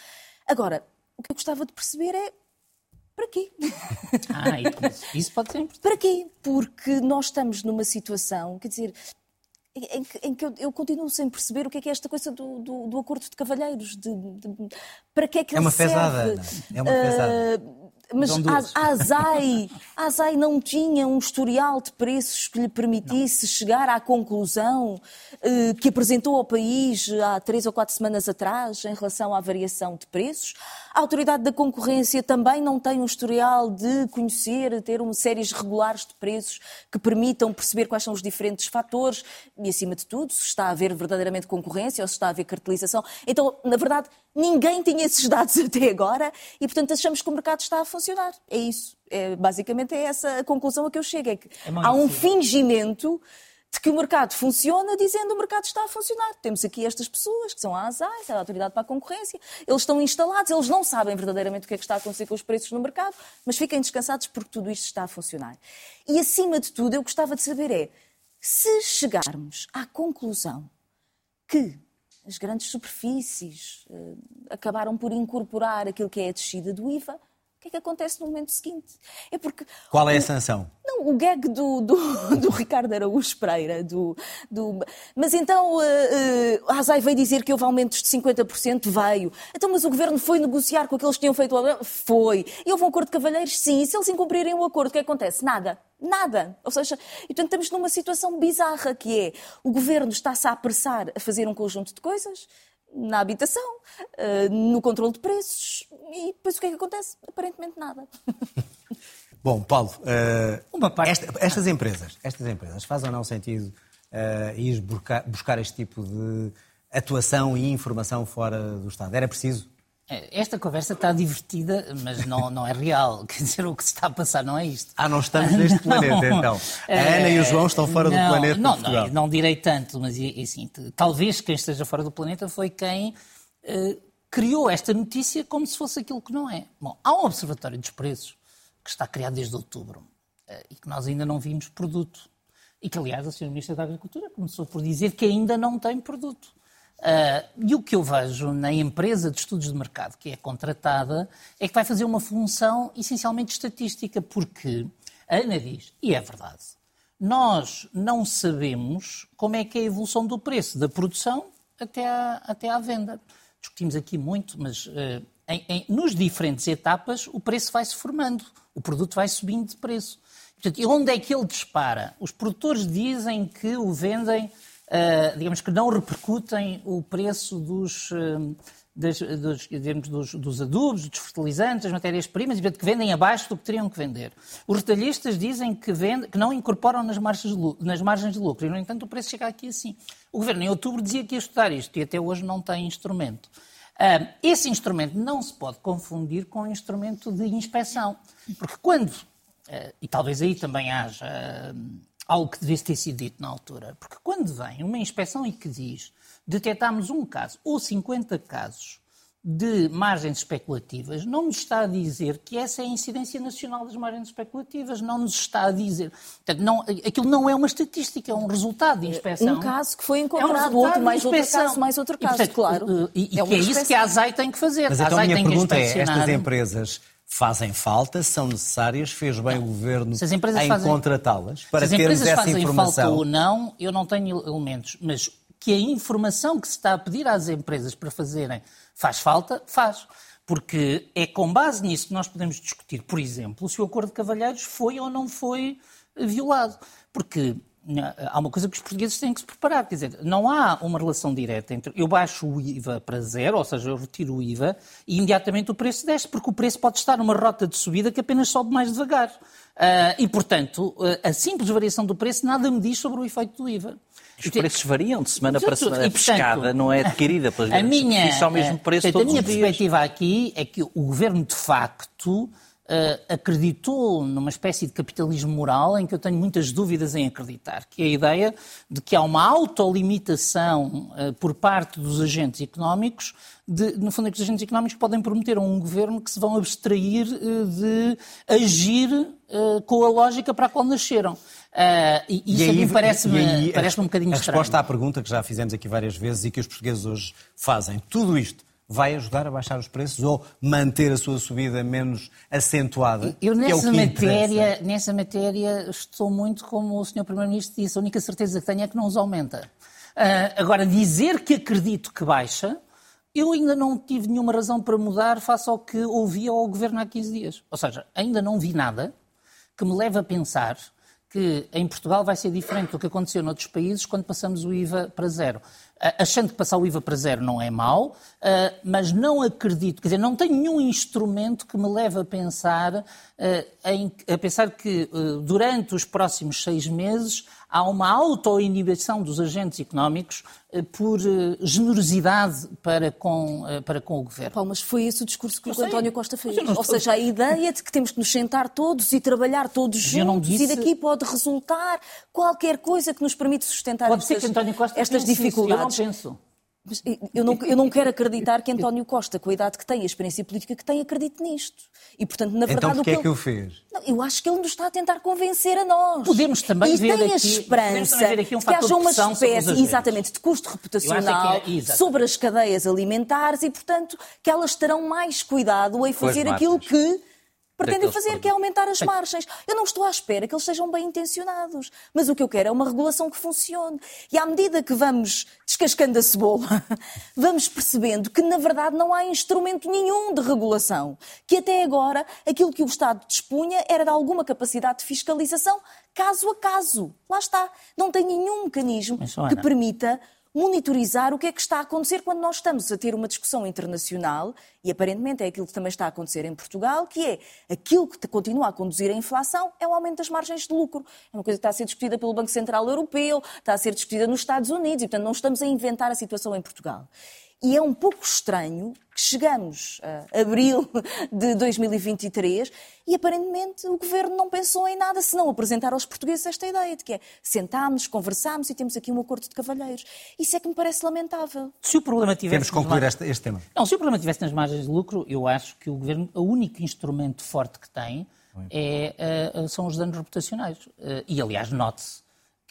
Speaker 5: Agora, o que eu gostava de perceber é para quê?
Speaker 3: Ah, isso pode ser importante.
Speaker 5: Para quê? Porque nós estamos numa situação, quer dizer, em que, em que eu, eu, continuo sem perceber o que é, que é esta coisa do, do, do acordo de cavalheiros. De, de, para que é que
Speaker 1: é
Speaker 5: ele
Speaker 1: uma
Speaker 5: serve?
Speaker 1: Pesada, é uma pesada. Uh,
Speaker 5: mas a, a, ASAI, a ASAI não tinha um historial de preços que lhe permitisse não. chegar à conclusão uh, que apresentou ao país há três ou quatro semanas atrás em relação à variação de preços. A Autoridade da Concorrência também não tem um historial de conhecer, ter uma séries regulares de preços que permitam perceber quais são os diferentes fatores e, acima de tudo, se está a haver verdadeiramente concorrência ou se está a haver cartelização. Então, na verdade, ninguém tinha esses dados até agora e, portanto, achamos que o mercado está a funcionar. É isso. É, basicamente é essa a conclusão a que eu chego. É que é há um fingimento de que o mercado funciona dizendo que o mercado está a funcionar. Temos aqui estas pessoas, que são a ASAI, a Autoridade para a Concorrência, eles estão instalados, eles não sabem verdadeiramente o que é que está a acontecer com os preços no mercado, mas fiquem descansados porque tudo isto está a funcionar. E, acima de tudo, eu gostava de saber é, se chegarmos à conclusão que as grandes superfícies uh, acabaram por incorporar aquilo que é a descida do IVA, que é que acontece no momento seguinte?
Speaker 1: É porque. Qual é a sanção?
Speaker 5: Não, o gag do, do, do Ricardo Araújo Pereira. Do, do... Mas então uh, uh, a ASAI veio dizer que houve aumentos de 50%, veio. Então, mas o governo foi negociar com aqueles que tinham feito o Foi. E houve um acordo de cavalheiros? Sim. E se eles incumprirem o acordo, o que acontece? Nada. Nada. Ou seja, e, portanto, estamos numa situação bizarra que é o governo está-se a apressar a fazer um conjunto de coisas na habitação, uh, no controle de preços. E depois o que é que acontece? Aparentemente nada.
Speaker 1: Bom, Paulo, uh, parte... esta, estas empresas, estas empresas fazem ou não sentido uh, ir buscar, buscar este tipo de atuação e informação fora do Estado? Era preciso?
Speaker 3: É, esta conversa está divertida, mas não, não é real. Quer dizer, o que se está a passar não é isto.
Speaker 1: Ah, não estamos neste planeta, então. A Ana e o João estão fora
Speaker 3: não,
Speaker 1: do planeta
Speaker 3: não. Não, não direi tanto, mas assim, talvez quem esteja fora do planeta foi quem uh, criou esta notícia como se fosse aquilo que não é. Bom, há um observatório dos preços que está criado desde outubro uh, e que nós ainda não vimos produto. E que, aliás, a Sra. Ministra da Agricultura começou por dizer que ainda não tem produto. Uh, e o que eu vejo na empresa de estudos de mercado que é contratada é que vai fazer uma função essencialmente estatística, porque a Ana diz, e é verdade, nós não sabemos como é que é a evolução do preço da produção até à, até à venda. discutimos aqui muito, mas uh, em, em, nos diferentes etapas o preço vai-se formando, o produto vai subindo de preço. Portanto, e onde é que ele dispara? Os produtores dizem que o vendem, uh, digamos que não repercutem o preço dos, uh, das, dos, digamos, dos, dos, adubos, dos fertilizantes, das matérias-primas, e que vendem abaixo do que teriam que vender. Os retalhistas dizem que, vende, que não incorporam nas margens, de lucro, nas margens de lucro, e no entanto o preço chega aqui assim. O governo em outubro dizia que ia estudar isto, e até hoje não tem instrumento. Esse instrumento não se pode confundir com instrumento de inspeção, porque quando, uh, e talvez aí também haja algo que devesse ter sido dito na altura, porque quando vem uma inspeção e que diz detectámos um caso ou 50 casos de margens especulativas, não nos está a dizer que essa é a incidência nacional das margens especulativas, não nos está a dizer. Portanto, não, aquilo não é uma estatística, é um resultado de inspeção.
Speaker 5: Um caso que foi encontrado, é um outro, mais outro caso, mais outro caso, e, portanto, claro.
Speaker 3: E, e é que é isso que a ASAI tem que fazer.
Speaker 1: Mas então a, a minha pergunta é, estas empresas fazem falta, são necessárias, fez bem não. o Governo em fazem... contratá-las para termos essa informação? Se as empresas fazem falta
Speaker 3: ou não, eu não tenho elementos, mas que a informação que se está a pedir às empresas para fazerem faz falta, faz. Porque é com base nisso que nós podemos discutir, por exemplo, se o Acordo de Cavalheiros foi ou não foi violado. Porque há uma coisa que os portugueses têm que se preparar, quer dizer, não há uma relação direta entre eu baixo o IVA para zero, ou seja, eu retiro o IVA e imediatamente o preço desce, porque o preço pode estar numa rota de subida que apenas sobe mais devagar. Uh, e, portanto, a simples variação do preço nada me diz sobre o efeito do IVA.
Speaker 4: Os preços variam de semana para semana. A pescada não é adquirida pelas a minha, ao mesmo preço portanto,
Speaker 3: todos A minha perspectiva aqui é que o governo, de facto, Uh, acreditou numa espécie de capitalismo moral em que eu tenho muitas dúvidas em acreditar, que é a ideia de que há uma autolimitação uh, por parte dos agentes económicos, de, no fundo é que os agentes económicos podem prometer a um governo que se vão abstrair uh, de agir com a lógica para a qual nasceram. e isso e aí, parece-me parece um bocadinho
Speaker 1: a
Speaker 3: estranho.
Speaker 1: A resposta à pergunta que já fizemos aqui várias vezes e que os portugueses hoje fazem, tudo isto vai ajudar a baixar os preços ou manter a sua subida menos acentuada?
Speaker 3: Eu nessa,
Speaker 1: é
Speaker 3: matéria, nessa matéria estou muito como o Sr. Primeiro-Ministro disse, a única certeza que tenho é que não os aumenta. Uh, agora, dizer que acredito que baixa, eu ainda não tive nenhuma razão para mudar face ao que ouvi ao Governo há 15 dias. Ou seja, ainda não vi nada que me leve a pensar que em Portugal vai ser diferente do que aconteceu noutros países quando passamos o IVA para zero. Achando que passar o IVA para zero não é mau, mas não acredito, quer dizer, não tenho nenhum instrumento que me leve a pensar, em, a pensar que durante os próximos seis meses há uma auto-inibição dos agentes económicos eh, por eh, generosidade para com, eh, para com o governo.
Speaker 5: Paulo, mas foi esse o discurso que o António Costa fez. Ou seja, a ideia de que temos que nos sentar todos e trabalhar todos juntos disse... e daqui pode resultar qualquer coisa que nos permita sustentar
Speaker 3: pode
Speaker 5: estas,
Speaker 3: ser que António Costa
Speaker 5: estas dificuldades.
Speaker 3: Isso, eu não penso.
Speaker 5: Mas eu não, eu não quero acreditar que António Costa, com a idade que tem, a experiência política que tem, acredite nisto. E, portanto, na verdade,
Speaker 1: então,
Speaker 5: o que,
Speaker 1: é que ele... o fez?
Speaker 5: Não, eu acho que ele nos está a tentar convencer a nós.
Speaker 3: Podemos também
Speaker 5: e
Speaker 3: ver
Speaker 5: tem
Speaker 3: a
Speaker 5: esperança
Speaker 3: ver aqui um
Speaker 5: de que haja uma espécie,
Speaker 3: exatamente,
Speaker 5: de custo reputacional é, sobre as cadeias alimentares e, portanto, que elas terão mais cuidado em fazer aquilo que pretendem fazer, que é aumentar as margens. Eu não estou à espera que eles sejam bem intencionados, mas o que eu quero é uma regulação que funcione. E à medida que vamos descascando a cebola, vamos percebendo que, na verdade, não há instrumento nenhum de regulação. Que até agora aquilo que o Estado dispunha era de alguma capacidade de fiscalização, caso a caso. Lá está. Não tem nenhum mecanismo que permita monitorizar o que é que está a acontecer quando nós estamos a ter uma discussão internacional, e aparentemente é aquilo que também está a acontecer em Portugal, que é aquilo que continua a conduzir a inflação é o aumento das margens de lucro. É uma coisa que está a ser discutida pelo Banco Central Europeu, está a ser discutida nos Estados Unidos, e portanto não estamos a inventar a situação em Portugal. E é um pouco estranho que chegamos a abril de 2023 e aparentemente o governo não pensou em nada senão apresentar aos portugueses esta ideia de que é sentámos, conversámos e temos aqui um acordo de cavalheiros. Isso é que me parece lamentável.
Speaker 3: Se o problema tivesse
Speaker 1: Temos que concluir este, este tema.
Speaker 3: Não, se o problema tivesse nas margens de lucro, eu acho que o governo, o único instrumento forte que tem é, uh, são os danos reputacionais. Uh, e aliás, note-se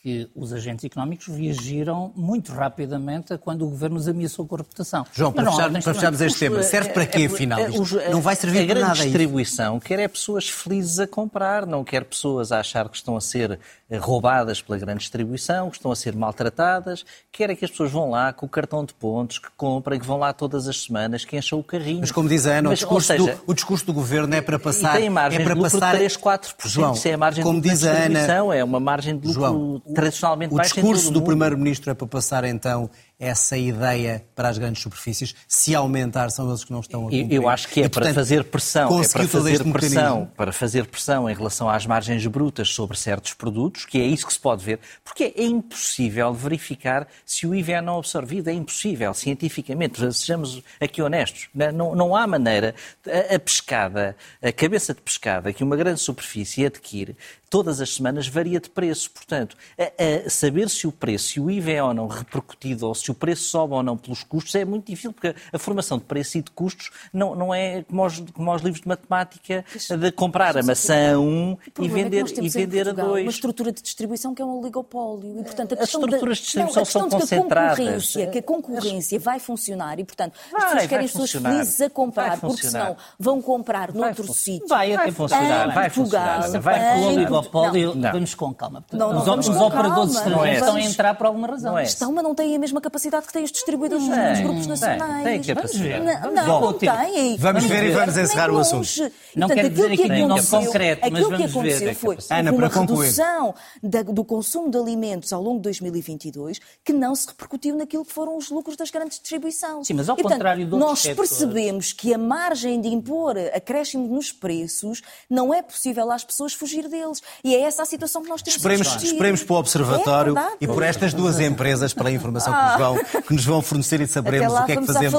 Speaker 3: que os agentes económicos reagiram muito rapidamente a quando o governo os ameaçou com a reputação.
Speaker 1: João, para, fechar, para fecharmos este tema, serve para quê,
Speaker 4: é,
Speaker 1: afinal?
Speaker 4: é,
Speaker 1: Isto não vai servir para nada.
Speaker 4: A distribuição quer é pessoas felizes a comprar, não quer pessoas a achar que estão a ser roubadas pela grande distribuição, que estão a ser maltratadas, quer é que as pessoas vão lá com o cartão de pontos, que comprem, que vão lá todas as semanas, que encham o carrinho.
Speaker 1: Mas como diz a Ana, Mas, o, discurso seja, do, o discurso do governo é para passar...
Speaker 4: tem margem
Speaker 1: é para
Speaker 4: de lucro
Speaker 1: passar...
Speaker 4: de 3, 4%.
Speaker 1: João,
Speaker 4: Isso é a margem
Speaker 1: como
Speaker 4: de
Speaker 1: diz a Ana,
Speaker 4: é uma margem de lucro João, tradicionalmente
Speaker 1: o O discurso do Primeiro-Ministro é para passar então essa ideia para as grandes superfícies, se aumentar são eles que não estão a cumprir.
Speaker 4: Eu acho que é e, portanto, para fazer pressão, é para fazer pressão, para fazer pressão em relação às margens brutas sobre certos produtos, que é isso que se pode ver, porque é impossível verificar se o IVA é não absorvido, é impossível, cientificamente, sejamos aqui honestos, não, não há maneira, a, a pescada, a cabeça de pescada que uma grande superfície adquire, todas as semanas varia de preço, portanto, a, a saber se o preço, se o IVA é ou não repercutido, ou se o preço sobe ou não pelos custos, é muito difícil, porque a formação de preço e de custos não, não é como aos, como aos livros de matemática de comprar a maçã a um e vender,
Speaker 5: é
Speaker 4: e vender a dois.
Speaker 5: Uma estrutura de distribuição que é um oligopólio. E, portanto, a
Speaker 4: As estruturas de distribuição não, são concentradas.
Speaker 5: Que a concorrência, que a concorrência vai funcionar e, portanto, as vai, pessoas querem pessoas felizes a comprar, porque senão vão comprar noutro sítio.
Speaker 3: Vai até funcionar, vai funcionar. Vai o oligopólio, vamos com calma. Os operadores estrangeiros estão a entrar por alguma razão.
Speaker 5: Estão, mas não têm a mesma capacidade que têm os distribuidores dos grandes grupos nacionais.
Speaker 4: Tem, tem capacidade.
Speaker 5: Não, não, não têm.
Speaker 1: Vamos ver e vamos encerrar o assunto.
Speaker 3: Não quero dizer aqui nenhum concreto, mas vamos ver.
Speaker 5: Aquilo que aconteceu foi
Speaker 1: Ana,
Speaker 5: uma redução do consumo de alimentos ao longo de 2022 que não se repercutiu naquilo que foram os lucros das grandes distribuições.
Speaker 3: Sim, mas ao contrário do
Speaker 5: Nós percebemos que a margem de impor acréscimo nos preços não é possível às pessoas fugir deles. E é essa a situação que nós temos
Speaker 1: esperemos, Esperemos para o Observatório é e por estas duas empresas, pela informação que nos vão, que nos vão fornecer e saberemos o que é que fazemos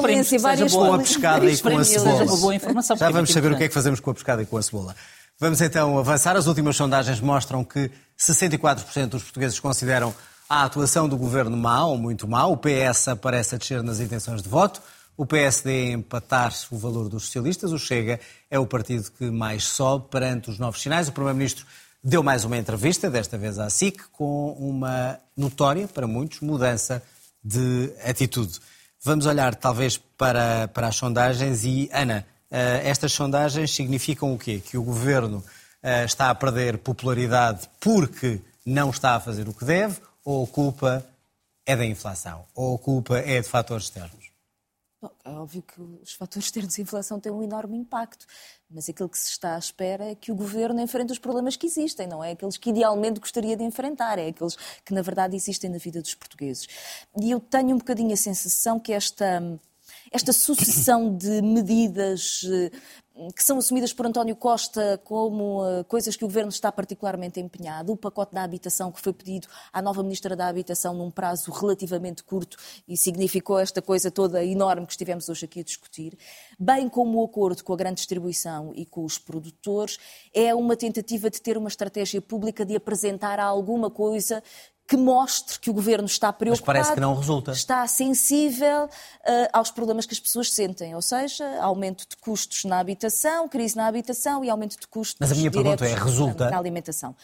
Speaker 1: com a pescada e com a cebola. Já vamos saber o que é que fazemos com a pescada e com a cebola. Vamos então avançar. As últimas sondagens mostram que 64% dos portugueses consideram a atuação do governo má ou muito má. O PS aparece a descer nas intenções de voto. O PSD empatar o valor dos socialistas. O Chega é o partido que mais sobe perante os novos sinais. O Primeiro-Ministro deu mais uma entrevista, desta vez à SIC, com uma notória, para muitos, mudança de atitude. Vamos olhar talvez para, para as sondagens e, Ana, eh, estas sondagens significam o quê? Que o governo eh, está a perder popularidade porque não está a fazer o que deve ou a culpa é da inflação? Ou a culpa é de fatores externos?
Speaker 5: É óbvio que os fatores externos de inflação têm um enorme impacto, mas aquilo que se está à espera é que o governo enfrente os problemas que existem, não é aqueles que idealmente gostaria de enfrentar, é aqueles que na verdade existem na vida dos portugueses. E eu tenho um bocadinho a sensação que esta esta sucessão de medidas eh, que são assumidas por António Costa como uh, coisas que o Governo está particularmente empenhado, o pacote da habitação que foi pedido à nova Ministra da Habitação num prazo relativamente curto e significou esta coisa toda enorme que estivemos hoje aqui a discutir, bem como o acordo com a grande distribuição e com os produtores, é uma tentativa de ter uma estratégia pública de apresentar alguma coisa que mostre que o governo está preocupado.
Speaker 1: Mas parece que não resulta.
Speaker 5: Está sensível uh, aos problemas que as pessoas sentem, ou seja, aumento de custos na habitação, crise na habitação e aumento de custos
Speaker 1: Mas a minha pergunta é, resulta?
Speaker 5: na alimentação.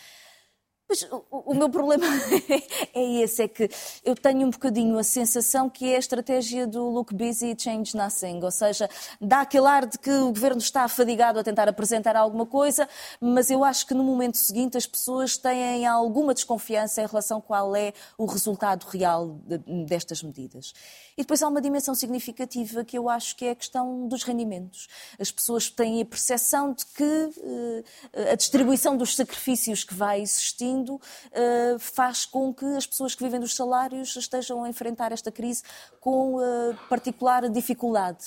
Speaker 5: Mas o, o meu problema é esse, é que eu tenho um bocadinho a sensação que é a estratégia do look busy, change nothing, ou seja, dá aquele ar de que o governo está afadigado a tentar apresentar alguma coisa, mas eu acho que no momento seguinte as pessoas têm alguma desconfiança em relação qual é o resultado real de, destas medidas. E depois há uma dimensão significativa que eu acho que é a questão dos rendimentos. As pessoas têm a percepção de que uh, a distribuição dos sacrifícios que vai existindo uh, faz com que as pessoas que vivem dos salários estejam a enfrentar esta crise com uh, particular dificuldade.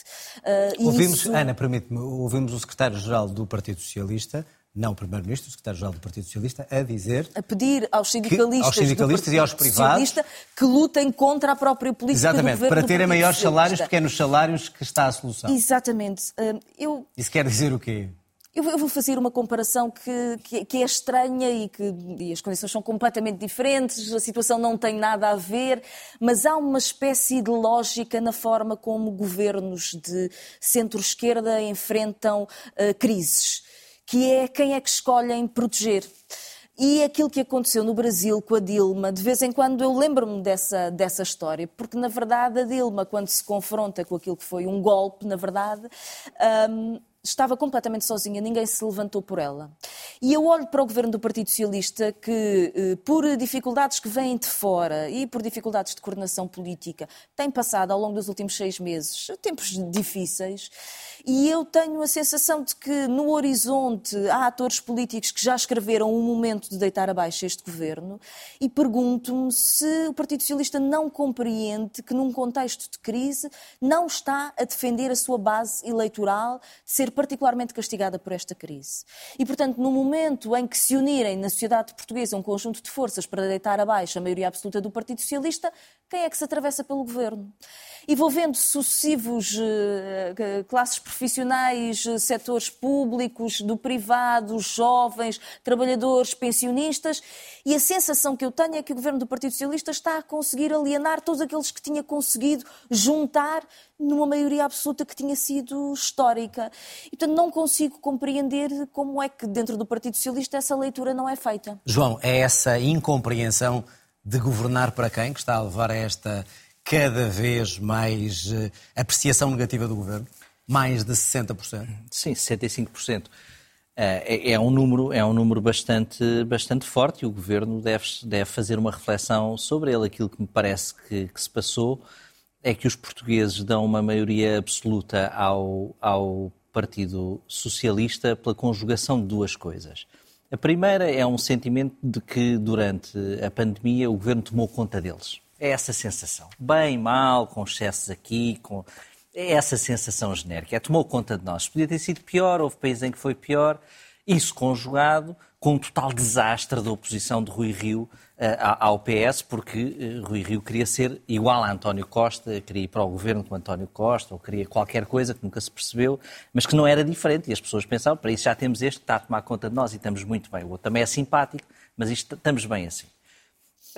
Speaker 1: ouvimos, isso... Ana, permite-me, ouvimos o secretário-geral do Partido Socialista não o Primeiro-Ministro, o Secretário-Geral do Partido Socialista, a dizer.
Speaker 5: A pedir aos sindicalistas,
Speaker 1: que, aos sindicalistas e aos privados.
Speaker 5: que lutem contra a própria política
Speaker 1: Exatamente, para terem maiores salários, porque é nos salários que está a solução.
Speaker 5: Exatamente. Eu...
Speaker 1: Isso quer dizer o quê?
Speaker 5: Eu vou fazer uma comparação que, que, que é estranha e que e as condições são completamente diferentes, a situação não tem nada a ver, mas há uma espécie de lógica na forma como governos de centro-esquerda enfrentam uh, crises que é quem é que escolhem proteger. E aquilo que aconteceu no Brasil com a Dilma, de vez em quando eu lembro-me dessa, dessa história, porque na verdade a Dilma, quando se confronta com aquilo que foi um golpe, na verdade, hum, estava completamente sozinha, ninguém se levantou por ela. E eu olho para o governo do Partido Socialista que, eh, por dificuldades que vêm de fora e por dificuldades de coordenação política, tem passado ao longo dos últimos seis meses tempos difíceis. E eu tenho a sensação de que no horizonte há atores políticos que já escreveram o um momento de deitar abaixo este governo e pergunto-me se o Partido Socialista não compreende que num contexto de crise não está a defender a sua base eleitoral de ser particularmente castigada por esta crise. E, portanto, no momento em que se unirem na sociedade portuguesa um conjunto de forças para deitar abaixo a maioria absoluta do Partido Socialista, quem é que se atravessa pelo governo? E vou vendo sucessivos uh, classes profissionais, uh, setores públicos, do privado, jovens, trabalhadores, pensionistas, e a sensação que eu tenho é que o governo do Partido Socialista está a conseguir alienar todos aqueles que tinha conseguido juntar numa maioria absoluta que tinha sido histórica. E, portanto, não consigo compreender como é que dentro do Partido Socialista essa leitura não é feita.
Speaker 1: João, é essa incompreensão de governar para quem que está a levar a esta cada vez mais uh, apreciação negativa do governo? Mais de 60%?
Speaker 4: Sim, 65%. Uh, é, é, um número, é um número bastante, bastante forte e o governo deve, deve fazer uma reflexão sobre ele. Aquilo que me parece que, que se passou é que os portugueses dão uma maioria absoluta ao, ao Partido Socialista pela conjugação de duas coisas. A primeira é um sentimento de que durante a pandemia o governo tomou conta deles. É essa sensação. Bem, mal, com excessos aqui, com... é essa sensação genérica. É tomou conta de nós. Podia ter sido pior, houve países em que foi pior. Isso conjugado com um total desastre da oposição de Rui Rio uh, ao PS, porque uh, Rui Rio queria ser igual a António Costa, queria ir para o governo com António Costa, ou queria qualquer coisa que nunca se percebeu, mas que não era diferente. E as pessoas pensavam, para isso já temos este que está a tomar conta de nós e estamos muito bem. O outro também é simpático, mas isto, estamos bem assim.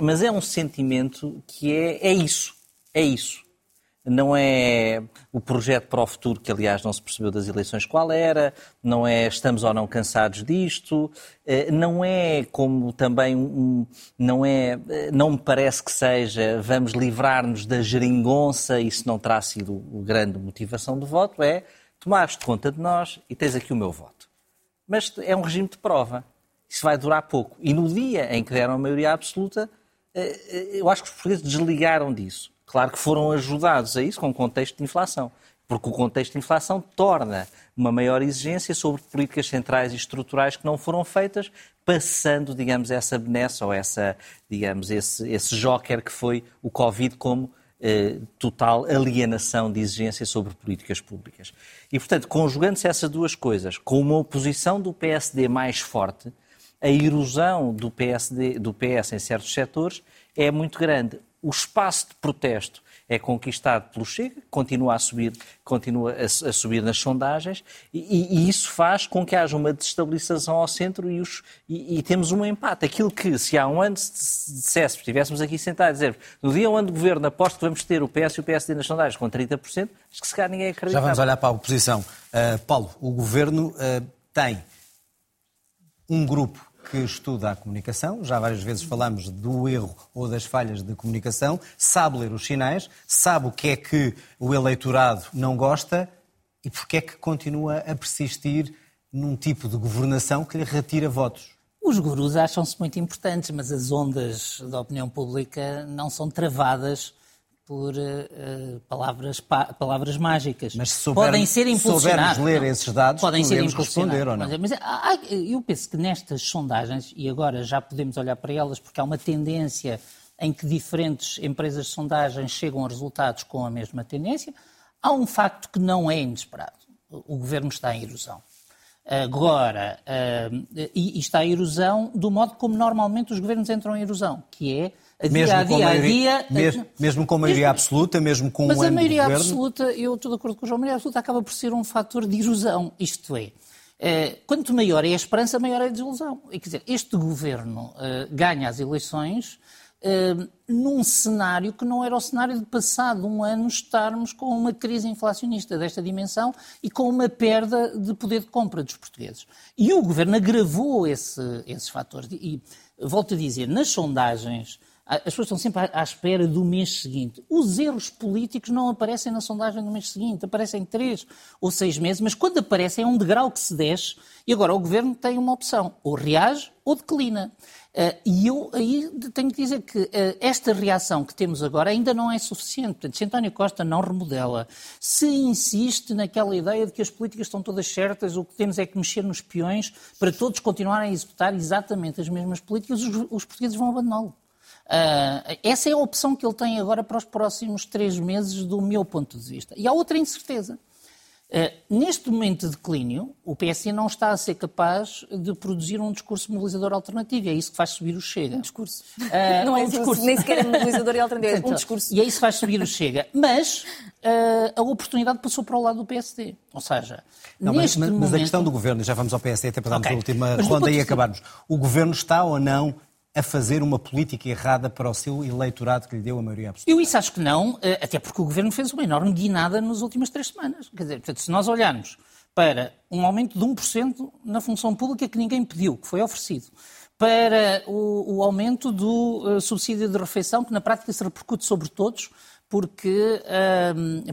Speaker 4: Mas é um sentimento que é, é isso. É isso. Não é o projeto para o futuro, que aliás não se percebeu das eleições qual era, não é estamos ou não cansados disto, eh, não é como também um, não é, eh, não me parece que seja vamos livrar-nos da geringonça, isso não terá sido a grande motivação do voto, é tomaste conta de nós e tens aqui o meu voto. Mas é um regime de prova. Isso vai durar pouco. E no dia em que deram a maioria absoluta, eh, eu acho que os portugueses desligaram disso. Claro que foram ajudados a isso com o contexto de inflação, porque o contexto de inflação torna uma maior exigência sobre políticas centrais e estruturais que não foram feitas, passando, digamos, essa benesse ou essa, digamos, esse, esse joker que foi o Covid como eh, total alienação de exigência sobre políticas públicas. E, portanto, conjugando-se essas duas coisas, com uma oposição do PSD mais forte, a erosão do, PSD, do PS em certos setores é muito grande. O espaço de protesto é conquistado pelo Chega, continua a subir, continua a, a subir nas sondagens, e, e, isso faz com que haja uma desestabilização ao centro e, os, e, e, temos um empate. Aquilo que, se há um ano se dissesse, estivéssemos aqui sentados a dizer no dia um ano de governo aposto que vamos ter o PS e o PSD nas sondagens com 30%, acho que se calhar ninguém acredita.
Speaker 1: Já vamos olhar para a oposição. Uh, Paulo, o governo uh, tem um grupo que estuda a comunicação, já várias vezes falamos do erro ou das falhas de comunicação, sabe ler os sinais, sabe o que é que o eleitorado não gosta e porque é que continua a persistir num tipo de governação que lhe retira votos.
Speaker 3: Os gurus acham-se muito importantes, mas as ondas da opinião pública não são travadas por uh, palavras, pa, palavras mágicas.
Speaker 1: Mas se souber, podem ser impulsionados. ler não, esses dados, podem ser responder ou não.
Speaker 3: Mas, mas há, eu penso que nestas sondagens, e agora já podemos olhar para elas, porque há uma tendência em que diferentes empresas de sondagens chegam a resultados com a mesma tendência, há um facto que não é inesperado. O governo está em erosão. Agora, uh, e, e está em erosão do modo como normalmente os governos entram em erosão, que é
Speaker 1: mesmo dia a dia, maioria, a dia. Mesmo, mesmo com maioria mesmo, absoluta, mesmo com
Speaker 3: mas
Speaker 1: um
Speaker 3: a maioria
Speaker 1: de
Speaker 3: absoluta, eu estou de acordo com o João, a maioria absoluta acaba por ser um fator de erosão. Isto é, eh, quanto maior é a esperança, maior é a desilusão. E, quer dizer, este governo eh, ganha as eleições uh, num cenário que não era o cenário de passado um ano estarmos com uma crise inflacionista desta dimensão e com uma perda de poder de compra dos portugueses. E o governo agravou esse, esses fatores. E, volto a dizer, nas sondagens as pessoas estão sempre à espera do mês seguinte. Os erros políticos não aparecem na sondagem do mês seguinte, aparecem três ou seis meses, mas quando aparecem é um degrau que se desce e agora o governo tem uma opção, ou reage ou declina. Uh, e eu aí tenho que dizer que uh, esta reação que temos agora ainda não é suficiente. Portanto, se António Costa não remodela, se insiste naquela ideia de que as políticas estão todas certas, o que temos é que mexer nos peões para todos continuarem a executar exatamente as mesmas políticas, os portugueses vão abandoná-lo. Uh, essa é a opção que ele tem agora para os próximos três meses, do meu ponto de vista. E há outra incerteza. Uh, neste momento de declínio, o PSD não está a ser capaz de produzir um discurso mobilizador alternativo. É isso que faz subir o Chega.
Speaker 5: Um discurso. Uh, não é um discurso. nem sequer é mobilizador e alternativo, é um discurso.
Speaker 3: E é isso que faz subir o Chega. Mas uh, a oportunidade passou para o lado do PSD. Ou seja,
Speaker 1: não, neste mas, mas, momento... mas a questão do governo, já vamos ao PSD até para darmos okay. a última mas ronda e acabarmos. O governo está ou não a fazer uma política errada para o seu eleitorado que lhe deu a maioria absoluta?
Speaker 3: Eu isso acho que não, eh, até porque o Governo fez uma enorme guinada nas últimas três semanas. Quer dizer, portanto, se nós olharmos para um aumento de 1% na função pública que ninguém pediu, que foi oferecido, para o, o aumento do uh, subsídio de refeição, que na prática se repercute sobre todos, porque,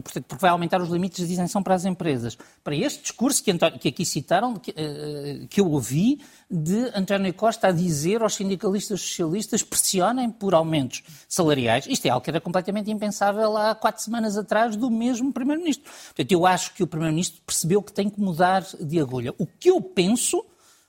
Speaker 3: portanto, porque vai aumentar os limites de isenção para as empresas. Para este discurso que, que aqui citaram, que, uh, que, eu ouvi, de António Costa a dizer aos sindicalistas socialistas pressionem por aumentos salariais, isto é algo que era completamente impensável há quatro semanas atrás do mesmo Primeiro-Ministro. Portanto, eu acho que o Primeiro-Ministro percebeu que tem que mudar de agulha. O que eu penso,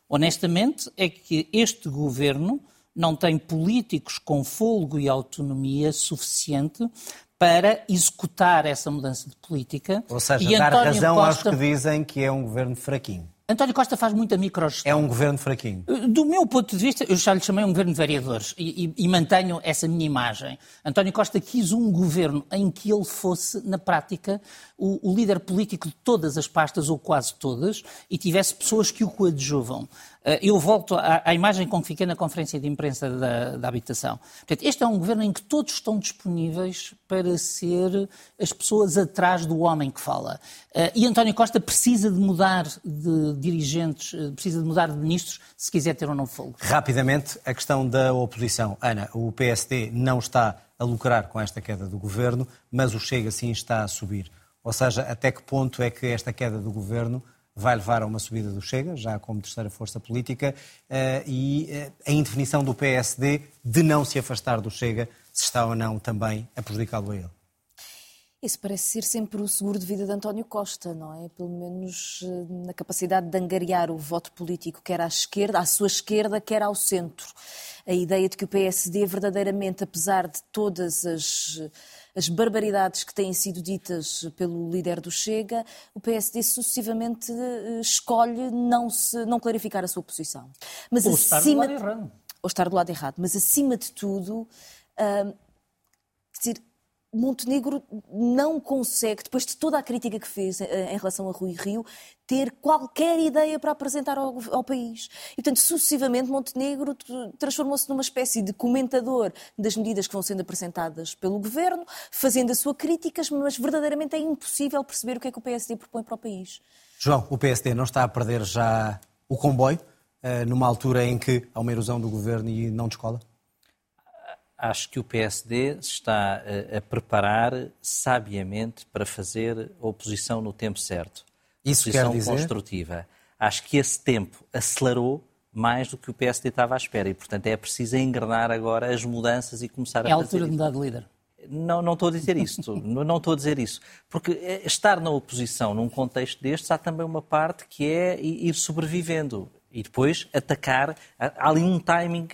Speaker 3: honestamente, é que este governo não tem políticos com folgo e autonomia suficiente para executar essa mudança de política.
Speaker 1: Ou seja, e dar António razão Costa... aos que dizem que é um governo fraquinho.
Speaker 3: António Costa faz muita microgestão.
Speaker 1: É um governo fraquinho.
Speaker 3: Do meu ponto de vista, eu já lhe chamei um governo de vereadores e, e, e, mantenho essa minha imagem. António Costa quis um governo em que ele fosse, na prática, o, o líder político de todas as pastas, ou quase todas, e tivesse pessoas que o coadjuvam. Eh, eu volto à, à, imagem com que fiquei na conferência de imprensa da, da, habitação. Portanto, este é um governo em que todos estão disponíveis para ser as pessoas atrás do homem que fala. Eh, e António Costa precisa de mudar de dirigentes, eh, precisa de mudar de ministros se quiser ter um novo fogo.
Speaker 1: Rapidamente, a questão da oposição. Ana, o PSD não está a lucrar com esta queda do governo, mas o Chega sim está a subir. Ou seja, até que ponto é que esta queda do governo vai levar a uma subida do Chega, já como terceira força política, eh, e eh, a indefinição do PSD de não se afastar do Chega, se está ou não também a prejudicá-lo a ele.
Speaker 5: Isso parece ser sempre o seguro de vida de António Costa, não é? Pelo menos eh, na capacidade de angariar o voto político, quer à esquerda, à sua esquerda, quer ao centro. A ideia de que o PSD verdadeiramente, apesar de todas as as barbaridades que têm sido ditas pelo líder do Chega, o PSD sucessivamente eh, escolhe não, se, não clarificar a sua posição.
Speaker 3: Mas Ou acima, estar do lado errado.
Speaker 5: Ou estar do lado errado. Mas acima de tudo, uh, dizer, Montenegro não consegue, depois de toda a crítica que fez eh, em relação a Rui Rio, ter qualquer ideia para apresentar ao, ao país. E, portanto, sucessivamente, Montenegro transformou-se numa espécie de comentador das medidas que vão sendo apresentadas pelo governo, fazendo as suas críticas, mas verdadeiramente é impossível perceber o que é que o PSD propõe para o país.
Speaker 1: João, o PSD não está a perder já o comboio, eh, numa altura em que há uma erosão do governo e não descola?
Speaker 4: Acho que o PSD está a, a, preparar sabiamente para fazer oposição no tempo certo.
Speaker 1: Isso
Speaker 4: oposição
Speaker 1: quer dizer?
Speaker 4: construtiva. Acho que esse tempo acelerou mais do que o PSD estava à espera e, portanto, é preciso engrenar agora as mudanças e começar
Speaker 3: é
Speaker 4: a
Speaker 3: fazer É a altura de mudar de líder.
Speaker 4: Não, não estou a dizer isso, não estou a dizer isso. Porque eh, estar na oposição num contexto destes há também uma parte que é ir sobrevivendo e depois atacar. Há ali um timing.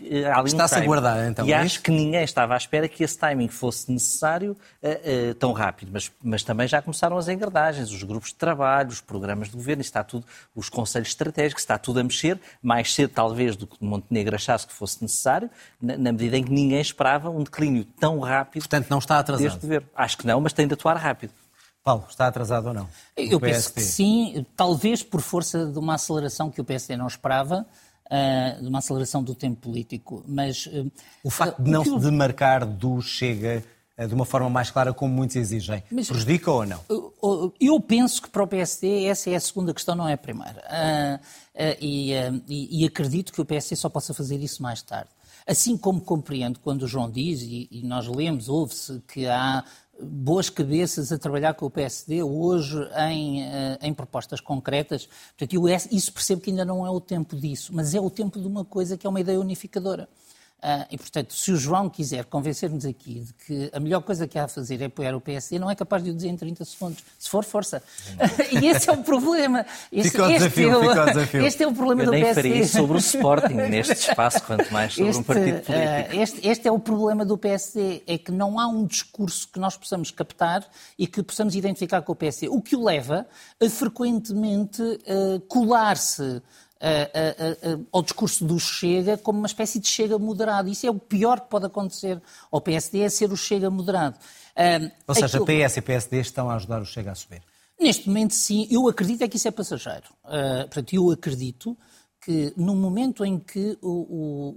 Speaker 1: Está-se
Speaker 4: um
Speaker 1: a guardar, então.
Speaker 4: E é acho que ninguém estava à espera que esse timing fosse necessário uh, uh, tão rápido. Mas, mas também já começaram as engrenagens, os grupos de trabalho, os programas de governo, está tudo, os conselhos estratégicos, está tudo a mexer, mais cedo talvez do que Montenegro achasse que fosse necessário, na, na medida em que ninguém esperava um declínio tão rápido.
Speaker 1: Portanto, não está atrasado. Deste
Speaker 4: governo. Acho que não, mas tem de atuar rápido.
Speaker 1: Paulo, está atrasado ou não?
Speaker 3: Eu penso que sim, talvez por força de uma aceleração que o PSD não esperava, uh, de uma aceleração do tempo político. Mas uh,
Speaker 1: o facto de não se demarcar do Chega de uma forma mais clara, como muitos exigem, Mas, prejudica ou não?
Speaker 3: Eu penso que para o PSD essa é a segunda questão, não é a primeira. E, e, e acredito que o PSD só possa fazer isso mais tarde. Assim como compreendo quando o João diz, e, e nós lemos, ouve-se, que há boas cabeças a trabalhar com o PSD hoje em, eh, em propostas concretas. Portanto, eu isso percebo que ainda não é o tempo disso, mas é o tempo de uma coisa que é uma ideia unificadora. Uh, e, portanto, se o João quiser convencer-nos aqui de que a melhor coisa que há a fazer é apoiar o PSD, não é capaz de o dizer em 30 segundos, se for força. e esse é o problema.
Speaker 1: Este, fica o desafio,
Speaker 3: este,
Speaker 1: fica o desafio.
Speaker 3: este é o problema
Speaker 4: Eu
Speaker 3: do
Speaker 4: nem
Speaker 3: PSD.
Speaker 4: faria isso sobre o Sporting neste espaço, quanto mais sobre
Speaker 3: este,
Speaker 4: um partido político. Uh,
Speaker 3: este, este, é o problema do PSD, é que não há um discurso que nós possamos captar e que possamos identificar com o PSD, o que o leva a frequentemente uh, colar-se ao discurso do Chega como uma espécie de Chega moderado. Isso é o pior que pode acontecer ao PSD, é ser o Chega moderado.
Speaker 1: Ou seja, Aquilo... PS e PSD estão a ajudar o Chega a subir?
Speaker 3: Neste momento, sim. Eu acredito é que isso é passageiro. Uh, portanto, eu acredito que no momento em que o, o,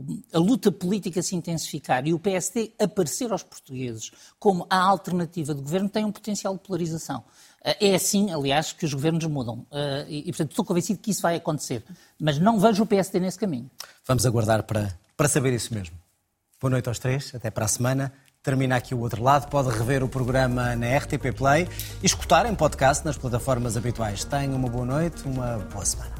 Speaker 3: o, a luta política se intensificar e o PSD aparecer aos portugueses como a alternativa de governo, tem um potencial de polarização. É assim, aliás, que os governos mudam. Eh, e, portanto, estou convencido que isso vai acontecer. Mas não vejo o PSD nesse caminho.
Speaker 1: Vamos aguardar para, para saber isso mesmo. Boa noite aos três, até para a semana. Termina aqui o outro lado. Pode rever o programa na RTP Play e escutar em podcast nas plataformas habituais. Tenha uma boa noite, uma boa semana.